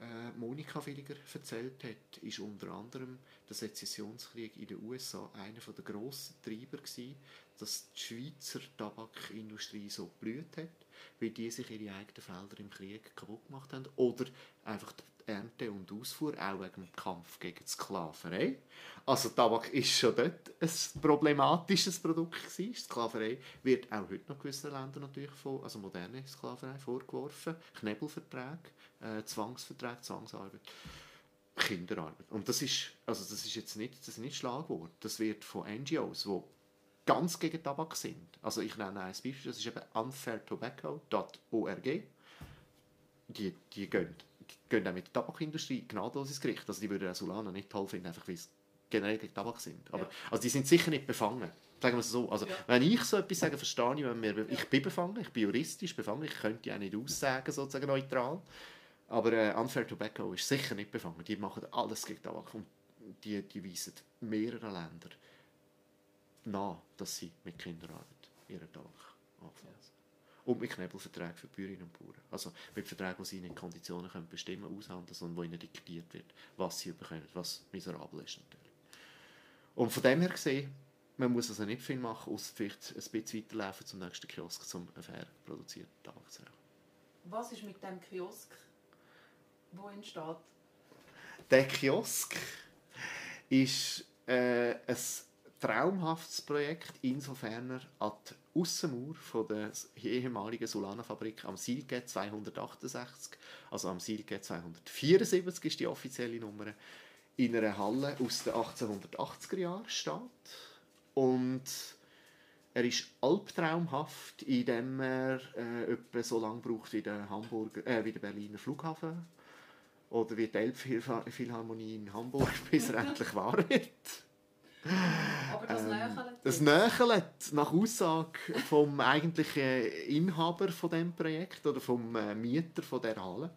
äh, Monika Villiger, erzählt hat, ist unter anderem der Sezessionskrieg in den USA einer der grossen Treiber gewesen, dass die Schweizer Tabakindustrie so blüht hat, weil die sich ihre eigenen Felder im Krieg kaputt gemacht haben oder einfach Ernte und Ausfuhr, auch wegen dem Kampf gegen die Sklaverei. Also Tabak ist schon dort ein problematisches Produkt gewesen. Sklaverei wird auch heute noch gewissen Ländern natürlich von, also moderne Sklaverei vorgeworfen. Knebelverträge, äh, Zwangsverträge, Zwangsarbeit. Kinderarbeit. Und das ist, also das ist jetzt nicht, das ist nicht Schlagwort. Das wird von NGOs, die ganz gegen Tabak sind. Also ich nenne ein Beispiel, das ist eben unfairtobacco.org. Die, die gehen gehen auch mit der Tabakindustrie gnadenlos ins Gericht. Also die würden auch Solana nicht toll finden, einfach weil sie generell gegen Tabak sind. Aber, ja. Also die sind sicher nicht befangen. Sagen wir es so. Also, ja. Wenn ich so etwas sage, verstehe ich, wenn wir, ja. ich bin befangen, ich bin juristisch befangen, ich könnte ja nicht aussagen, sozusagen neutral. Aber äh, Unfair Tobacco ist sicher nicht befangen. Die machen alles gegen Tabak und die, die weisen mehrere Länder nach, dass sie mit Kinderarbeit ihren Tabak anfangen. Und mit Knebelverträgen für Bäuerinnen und Bauern. Also mit Verträgen, wo sie ihnen Konditionen können bestimmen können, aushandeln, sondern wo ihnen diktiert wird, was sie bekommen, was miserabel ist natürlich. Und von dem her gesehen, man muss also nicht viel machen, außer vielleicht ein bisschen weiterlaufen zum nächsten Kiosk, um einen fair produzierten Tabak zu haben. Was ist mit dem Kiosk, wo entsteht? Der Kiosk ist äh, ein traumhaftes Projekt, insofern er an die Aussenmauer von der ehemaligen Solana-Fabrik am Silke 268, also am Silke 274 ist die offizielle Nummer, in einer Halle aus den 1880er Jahren steht. Und er ist albtraumhaft, indem er äh, etwa so lange braucht wie der, Hamburger, äh, wie der Berliner Flughafen oder wie die Elbphilharmonie in Hamburg, (laughs) bis er endlich wahr wird. Aber das ähm, Das Nächelt, nach Aussage vom eigentlichen Inhaber von dem Projekt oder vom äh, Mieter von der Halle.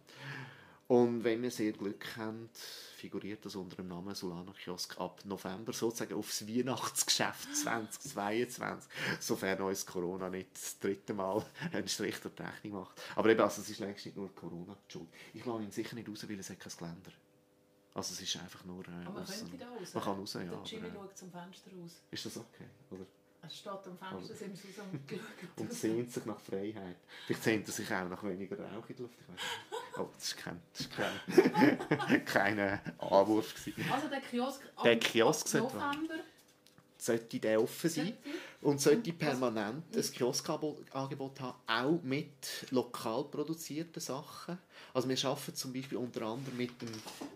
Und wenn wir sehr Glück haben, figuriert das unter dem Namen Solana Kiosk ab November sozusagen aufs Weihnachtsgeschäft 2022, sofern uns Corona nicht das dritte Mal einen Strich die Rechnung macht. Aber eben, also, es ist längst nicht nur Corona schuld. Ich lasse ihn sicher nicht raus, weil es hat kein Geländer also es ist einfach nur... Äh, Aber man könnte da raus? Man kann raus, ja. Der Jimmy aber, schaut zum Fenster raus. Ist das okay? Oder? Er steht am Fenster, sind wir zusammen Und sehnt sich nach Freiheit. Vielleicht sehnt er sich auch nach weniger Rauch in der Luft. Ich weiß nicht. Oh, das war kein, das kein, (laughs) kein Anwurf. Gewesen. Also der Kiosk, der Kiosk November sollte der offen sein und sollte permanent ein Kioskangebot haben, auch mit lokal produzierten Sachen. Also wir arbeiten zum Beispiel unter anderem mit dem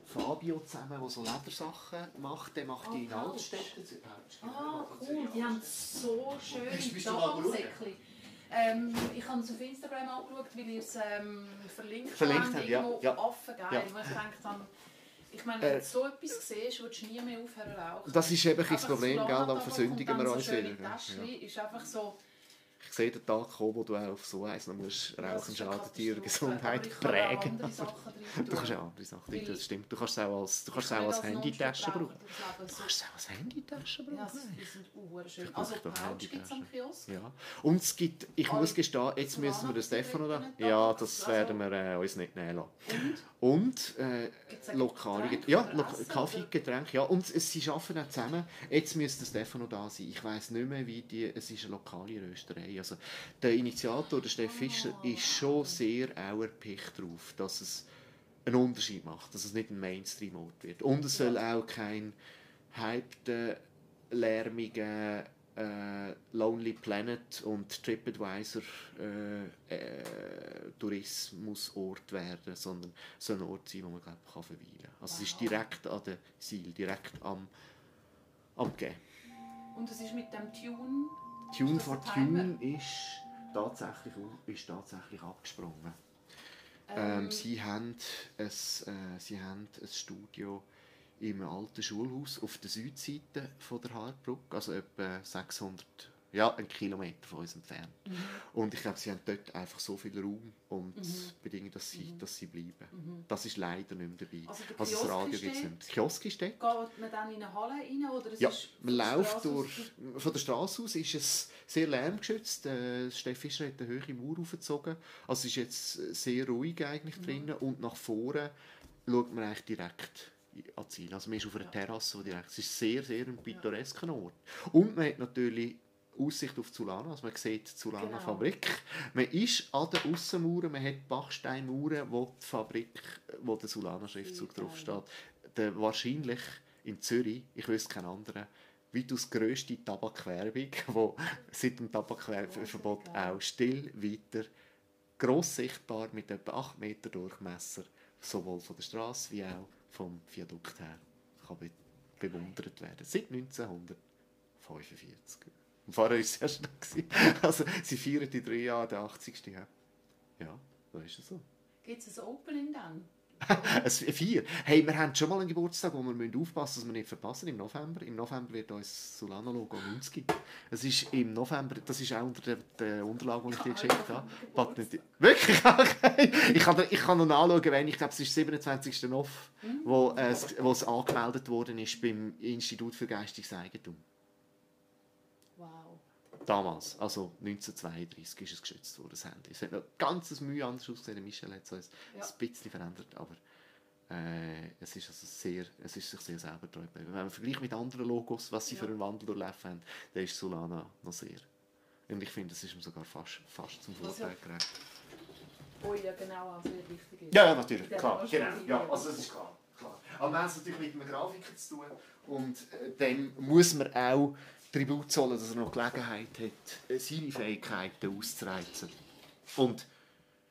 Fabio zusammen, der so Ledersachen macht. Der macht die in ah, Altstädte. Ah, cool. Die haben so schöne Tabaksäckchen. Ähm, ich habe es auf Instagram angeschaut, weil ihr es ähm, verlinkt, verlinkt habt. Ja, ja. Affengeil. Ja. Ich denke ich meine, wenn äh, du so etwas siehst, willst du nie mehr aufhören rauchen. Das ist eben das Problem, gell? dann versündigen wir uns wieder. Das ja. ist einfach so... ich sehe den Tag kommen, wo du auch auf so eins noch musst Rauchen schadet ihrer Gesundheit prägen. (laughs) du kannst auch andere Sachen drin, das stimmt. Du kannst es auch als, du kannst auch als Handytasche brauchen. Du kannst es auch als Handytasche brauchen. Ja, die sind urschön. Also Pouch gibt es am Kiosk. Ja. Und es gibt, ich muss gestehen, jetzt müssen wir den Stefano da. Ja, das werden wir äh, uns nicht nehmen lassen. Und? Und äh, lokale Getränke. Ja, Kaffee, Getränke, ja. Und sie arbeiten auch zusammen. Jetzt müsste Stefano da sein. Ich weiß nicht mehr, wie die, es ist eine lokale Rösterei. Also, der Initiator, der Steff Fischer, ist schon sehr auch erpicht darauf, dass es einen Unterschied macht, dass es nicht ein Mainstream-Ort wird. Und es soll auch kein hypter, lärmiger äh, Lonely Planet und TripAdvisor äh, äh, Tourismusort werden, sondern so ein Ort sein, wo man glaub, kann verweilen kann. Also wow. es ist direkt an der Ziel, direkt am, am Gehen. Und es ist mit dem Tune? Tune for Tune ist tatsächlich, ist tatsächlich abgesprungen. Ähm, ähm, sie, haben ein, äh, sie haben ein Studio im alten Schulhaus auf der Südseite von der Hartbrücke, also etwa 600, ja, einen Kilometer von uns entfernt. Mhm. Und ich glaube, sie haben dort einfach so viel Raum und mhm. bedingen, dass sie, mhm. dass sie bleiben. Mhm. Das ist leider nicht mehr dabei. Also, also das Radio gibt es nicht. Der Kiosk ist dort. Geht man dann in eine Halle rein? Oder ja, man läuft durch, von der Straße aus ist es sehr lärmgeschützt. Äh, Steff Fischer hat eine hohe Mauer aufgezogen. Also es ist jetzt sehr ruhig eigentlich mhm. drinnen und nach vorne schaut man eigentlich direkt Ziel. Also man ist auf einer Terrasse direkt. Es ist sehr, sehr ein pittoresker Ort. Und man hat natürlich Aussicht auf Zulana, also man sieht die Zulana genau. Fabrik. Man ist an der Aussenmauer, man hat Bachsteinmauern, wo die Fabrik, wo der Zulana-Schriftzug draufsteht. Der, wahrscheinlich in Zürich, ich wüsste keinen anderen, weitaus grösste Tabakwerbung, (laughs) die seit dem Tabakverbot auch still weiter gross sichtbar mit etwa 8 Meter Durchmesser, sowohl von der Straße wie auch vom Viadukt her kann be bewundert werden. Seit 1945. Und vorher war es erst noch. (laughs) Also, sie feiern in drei Jahren den 80. Ja, ja so ist es so. Gibt es ein Opening dann? (laughs) Vier. Hey, wir haben schon mal einen Geburtstag, wo wir aufpassen müssen, dass wir nicht verpassen im November. Im November wird uns Solano-Logo 90. Es ist im November, das ist auch unter der, der Unterlage, die ich dir geschickt habe. Patenti Wirklich? (laughs) Okay. Ich kann, ich kann noch nachschauen, wenn ich glaube, es ist 27. Nov, wo, äh, wo es angemeldet worden ist beim Institut für geistiges Eigentum. Damals, also 1932 ist es geschützt worden, das Handy. Es hat noch ganz Mühe anders ausgesehen. Michel hat es ja. ein bisschen verändert, aber äh, es ist also sehr, es ist sich sehr selber treu Wenn man vergleicht mit anderen Logos, was sie ja. für einen Wandel durchlaufen haben, dann ist Solana noch sehr. Und ich finde, es ist ihm sogar fast, fast zum Vorteil gerecht. Oh ja, genau, also wichtig ist. Ja, ja, natürlich, klar, genau. Ja, also das ist klar. klar. Aber wir haben es natürlich mit einem Grafiker zu tun und äh, dann muss man auch Tribut zollen, dass er noch Gelegenheit hat, äh, seine Fähigkeiten auszureizen. Und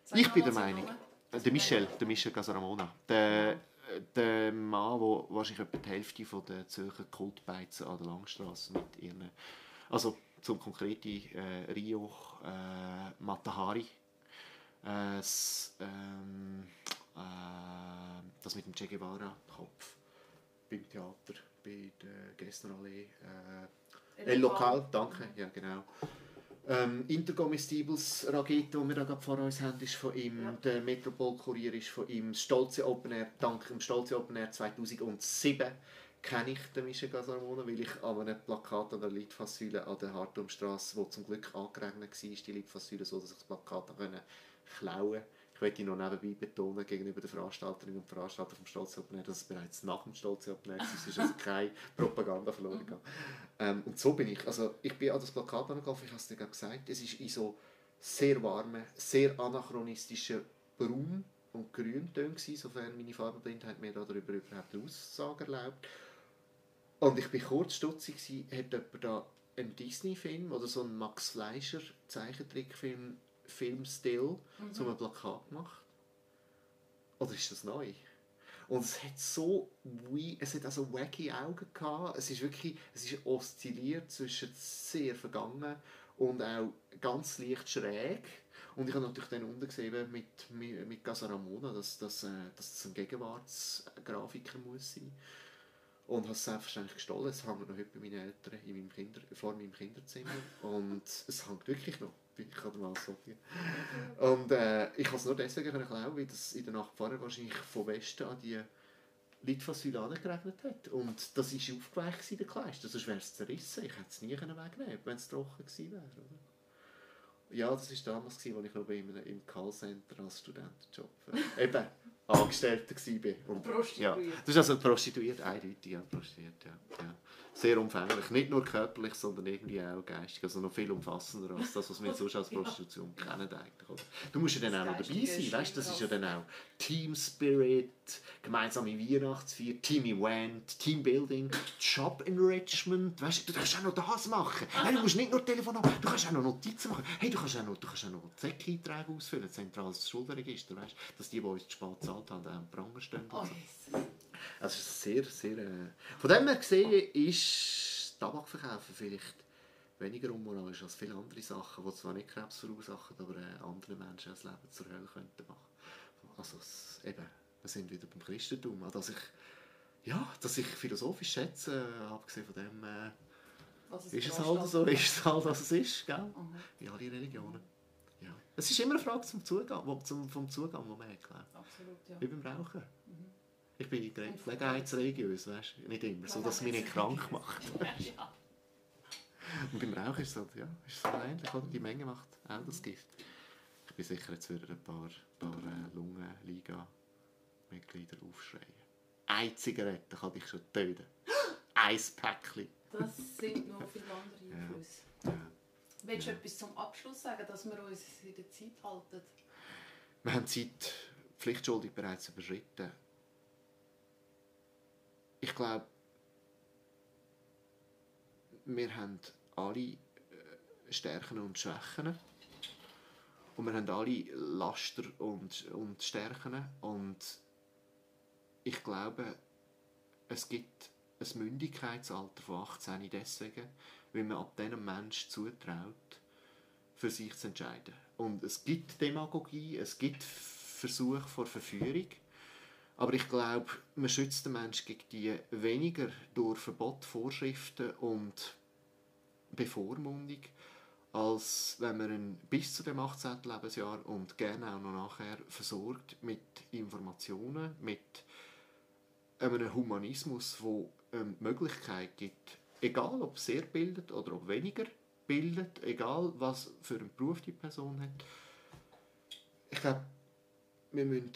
Sag ich bin der Meinung, äh, der Michel, der Michel Casaramona, der, der Mann, der wahrscheinlich etwa die Hälfte von der Zürcher Kultbeizen an der Langstrasse mit ihren, also zum konkreten äh, Rio äh, Matahari, äh, das, ähm, äh, das mit dem Che Guevara Kopf beim Theater bei der Gästenallee äh, El Lokal, danke, ja genau. Ähm, Intercomestibles Rageto, die wir da vor uns haben, ist von ihm. Ja. Der Metropol Kurier ist von ihm. Das Stolze Open Air, dank dem Stolze Open Air 2007 kenne ich den Michel Gasarmona, weil ich an einem Plakat an der Litfaßsäule an der Hartumstrasse, wo zum Glück angeregnet war, die Litfaßsäule so, dass ich das Plakat klauen konnte ich möchte noch nebenbei betonen, gegenüber den Veranstalterinnen und Veranstaltern vom Stolz Open dass es bereits nach dem Stolz Open Air es ist also keine Propaganda verloren gegangen. Ähm, und so bin ich. Also ich bin an das Plakat angelaufen, ich habe es dir gesagt, es ist in so sehr warmen, sehr anachronistischen Braun und Grüntönen sofern meine Farbenblindheit mir darüber überhaupt eine Aussage erlaubt. Und ich war kurz stutzig, hat jemand da einen Disney-Film oder so einen Max Fleischer Zeichentrickfilm Filmstil mhm. zu einem Plakat gemacht? Oder ist das neu? Und es hat so es hat also wacky Augen gehabt. Es ist wirklich, es ist oszilliert zwischen sehr vergangen und auch ganz leicht schräg. Und ich habe natürlich dann unten gesehen mit, mit, mit Gasaramona, dass, dass, äh, dass es ein Gegenwartsgrafiker muss sein. und habe es selbstverständlich gestohlen. Es hängt noch heute bei meinen Eltern in meinem Kinder, vor meinem Kinderzimmer und es hängt wirklich noch. Ich kann mal so viel. Und äh, ich konnte es nur deswegen klauen, weil das in der Nacht vorher wahrscheinlich von Westen an die Litfaßsäule geregnet hat. Und das war aufgeweicht in der Kleiste, sonst wäre es zerrissen. Ich hätte es nie wegnehmen wenn es trocken gewesen wäre. Oder? Ja, das war damals, als ich noch im Callcenter als Studentenjob äh, (laughs) eben Angestellter war. Und, prostituiert. Ja, das ist also prostituiert, eindeutig, ja, prostituiert, ja. ja sehr umfänglich. Nicht nur körperlich, sondern irgendwie auch geistig. Also noch viel umfassender als das, was wir sonst als (laughs) Prostitution ja. kennen. Eigentlich? Du musst ja dann auch noch dabei sein. Weißt? Das ist ja dann auch Team Spirit, gemeinsame Weihnachtsfeier, Team Event, Teambuilding, Job Enrichment. Weißt? Du kannst auch noch das machen. Hey, du musst nicht nur Telefon haben, du kannst auch noch Notizen machen. Hey, du kannst auch noch, du kannst auch noch Zeck-Einträge ausfüllen, zentrales Schuldenregister. Weißt? Dass die, die uns zu spät zahlt haben, auch am Pranger stehen. Oh, Also sehr, sehr... Äh, von dem her gesehen ist Tabakverkauf vielleicht weniger unmoralisch als viele andere Sachen, die zwar nicht Krebs verursachen, aber äh, andere Menschen das Leben zur Hölle könnten machen. Also es, eben, wir sind wieder beim Christentum, an das ich, ja, dass ich philosophisch schätze, äh, abgesehen von dem, äh, es ist es halt so, ist es halt, was es ist, gell? Mhm. Wie alle Religionen. Ja. Es ist immer eine Frage zum Zugang, vom Zugang, den man hat, Absolut, ja. Wie beim Rauchen. Ich bin gelegenheitsreligiös, weißt du? Nicht immer, so dass es mich nicht krank macht. (laughs) Und beim Rauchen ist es halt, ja, ist so ähnlich, oder? Die Menge macht auch das Gift. Ich bin sicher, jetzt würden ein paar, paar äh, Lungenliga-Mitglieder aufschreien. Eine Zigarette kann dich schon töten. (gasps) Ein Päckchen. Das sind noch (laughs) viele andere Einflüsse. Ja. Ja. Willst du ja. etwas zum Abschluss sagen, dass wir uns in der Zeit halten? Wir haben die Zeit pflichtschuldig bereits überschritten ich glaube, wir haben alle äh, Stärken und Schwächen. Und wir haben alle Laster und, und Stärken. Und ich glaube, es gibt ein Mündigkeitsalter von 18 deswegen, weil man ab diesem Menschen zutraut, für sich zu entscheiden. Und es gibt Demagogie, es gibt Versuche vor Verführung. Aber ich glaube, man schützt den Menschen gegen die weniger durch Verbot, Vorschriften und Bevormundung, als wenn man ihn bis zu dem 18. Lebensjahr und gerne auch noch nachher versorgt mit Informationen, mit einem Humanismus, wo ähm, Möglichkeit gibt, egal ob sehr bildet oder ob weniger bildet, egal was für einen Beruf die Person hat. Ich glaube, wir müssen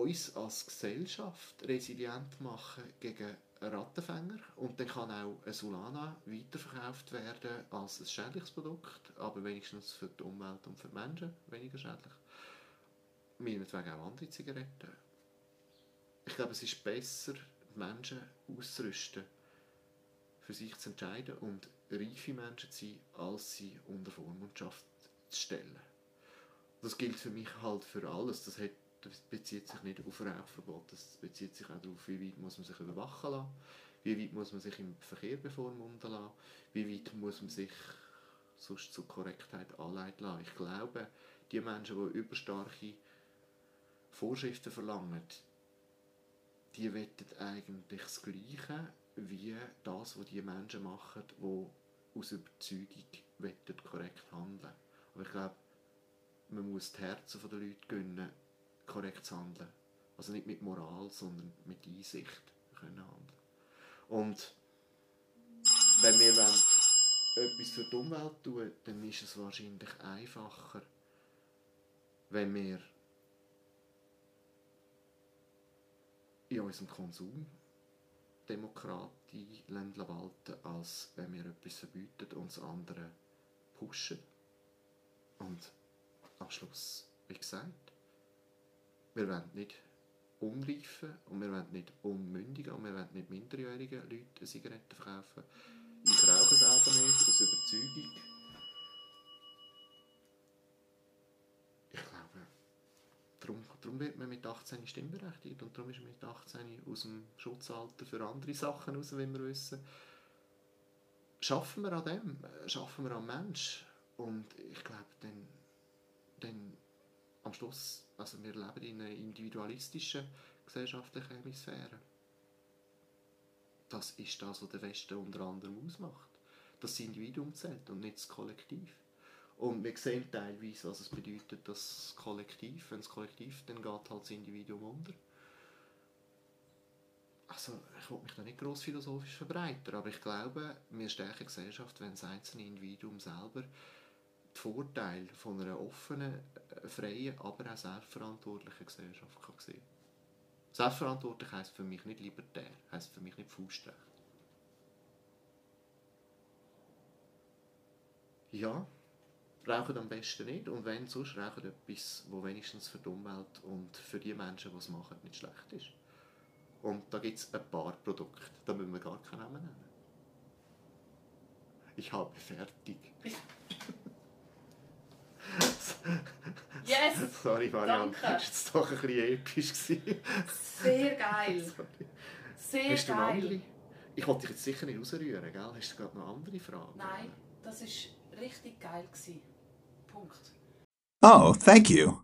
uns als Gesellschaft resilient machen gegen Rattenfänger und dann kann auch eine Solana weiterverkauft werden als ein schädliches Produkt, aber wenigstens für die Umwelt und für die Menschen weniger schädlich. Meinetwegen auch andere Zigaretten. Ich glaube, es ist besser, die Menschen auszurüsten, für sich zu entscheiden und reife Menschen zu sein, als sie unter Vormundschaft zu stellen. Das gilt für mich halt für alles. Das hat das bezieht sich nicht auf Rauchverbot, das bezieht sich auch darauf, wie weit muss man sich überwachen lassen, wie weit muss man sich im Verkehr bevormunden lassen, wie weit muss man sich sonst zur Korrektheit anleiten lassen. Ich glaube, die Menschen, die überstarke Vorschriften verlangen, die wettet eigentlich das Gleiche wie das, was die Menschen machen, die aus Überzeugung wettet, korrekt handeln. Aber ich glaube, man muss die Herzen der Leute gönnen, korrekt zu handeln. Also nicht mit Moral, sondern mit Einsicht können handeln. Und wenn wir etwas für die Umwelt tun, dann ist es wahrscheinlich einfacher, wenn wir in unserem Konsum Demokratie walten, als wenn wir etwas verbieten und das andere pushen. Und am Schluss, wie gesagt, wir wollen nicht unreife und wir wollen nicht unmündige und wir wollen nicht minderjährige Leute Zigaretten verkaufen. Ich rauche selber nicht, aus Überzeugung. Ich glaube, darum, darum wird man mit 18 stimmberechtigt und darum ist man mit 18 aus dem Schutzalter für andere Sachen raus, wie wir wissen. Schaffen wir an dem, schaffen wir am Mensch und ich glaube, dann, dann am Schluss also wir leben in einer individualistischen gesellschaftlichen Hemisphäre. das ist das, was der Westen unter anderem ausmacht. Das Individuum zählt und nicht das Kollektiv. Und wir sehen teilweise, was es bedeutet, das Kollektiv. Wenn das Kollektiv, dann geht halt das Individuum unter. Also, ich will mich da nicht gross philosophisch verbreitern, aber ich glaube, wir stärken Gesellschaft, wenn das einzelne Individuum selber die Vorteile von einer offenen, äh, freien, aber auch selbstverantwortlichen Gesellschaft kann sehen Selbstverantwortlich heisst für mich nicht libertär, heisst für mich nicht Faustrecht. Ja, rauchen am besten nicht und wenn sonst rauchen etwas, wo wenigstens für die Umwelt und für die Menschen, die es machen, nicht schlecht ist. Und da gibt es ein paar Produkte, da müssen wir gar keinen Namen nennen. Ich habe fertig. (laughs) Yes! (laughs) Sorry, Marianne, das war doch ein bisschen episch. Sehr geil. Sehr Hast du geil. Andere? Ich wollte dich jetzt sicher nicht rausrühren, gell? Hast du gerade noch andere Fragen? Nein, das war richtig geil. Punkt. Oh, thank you.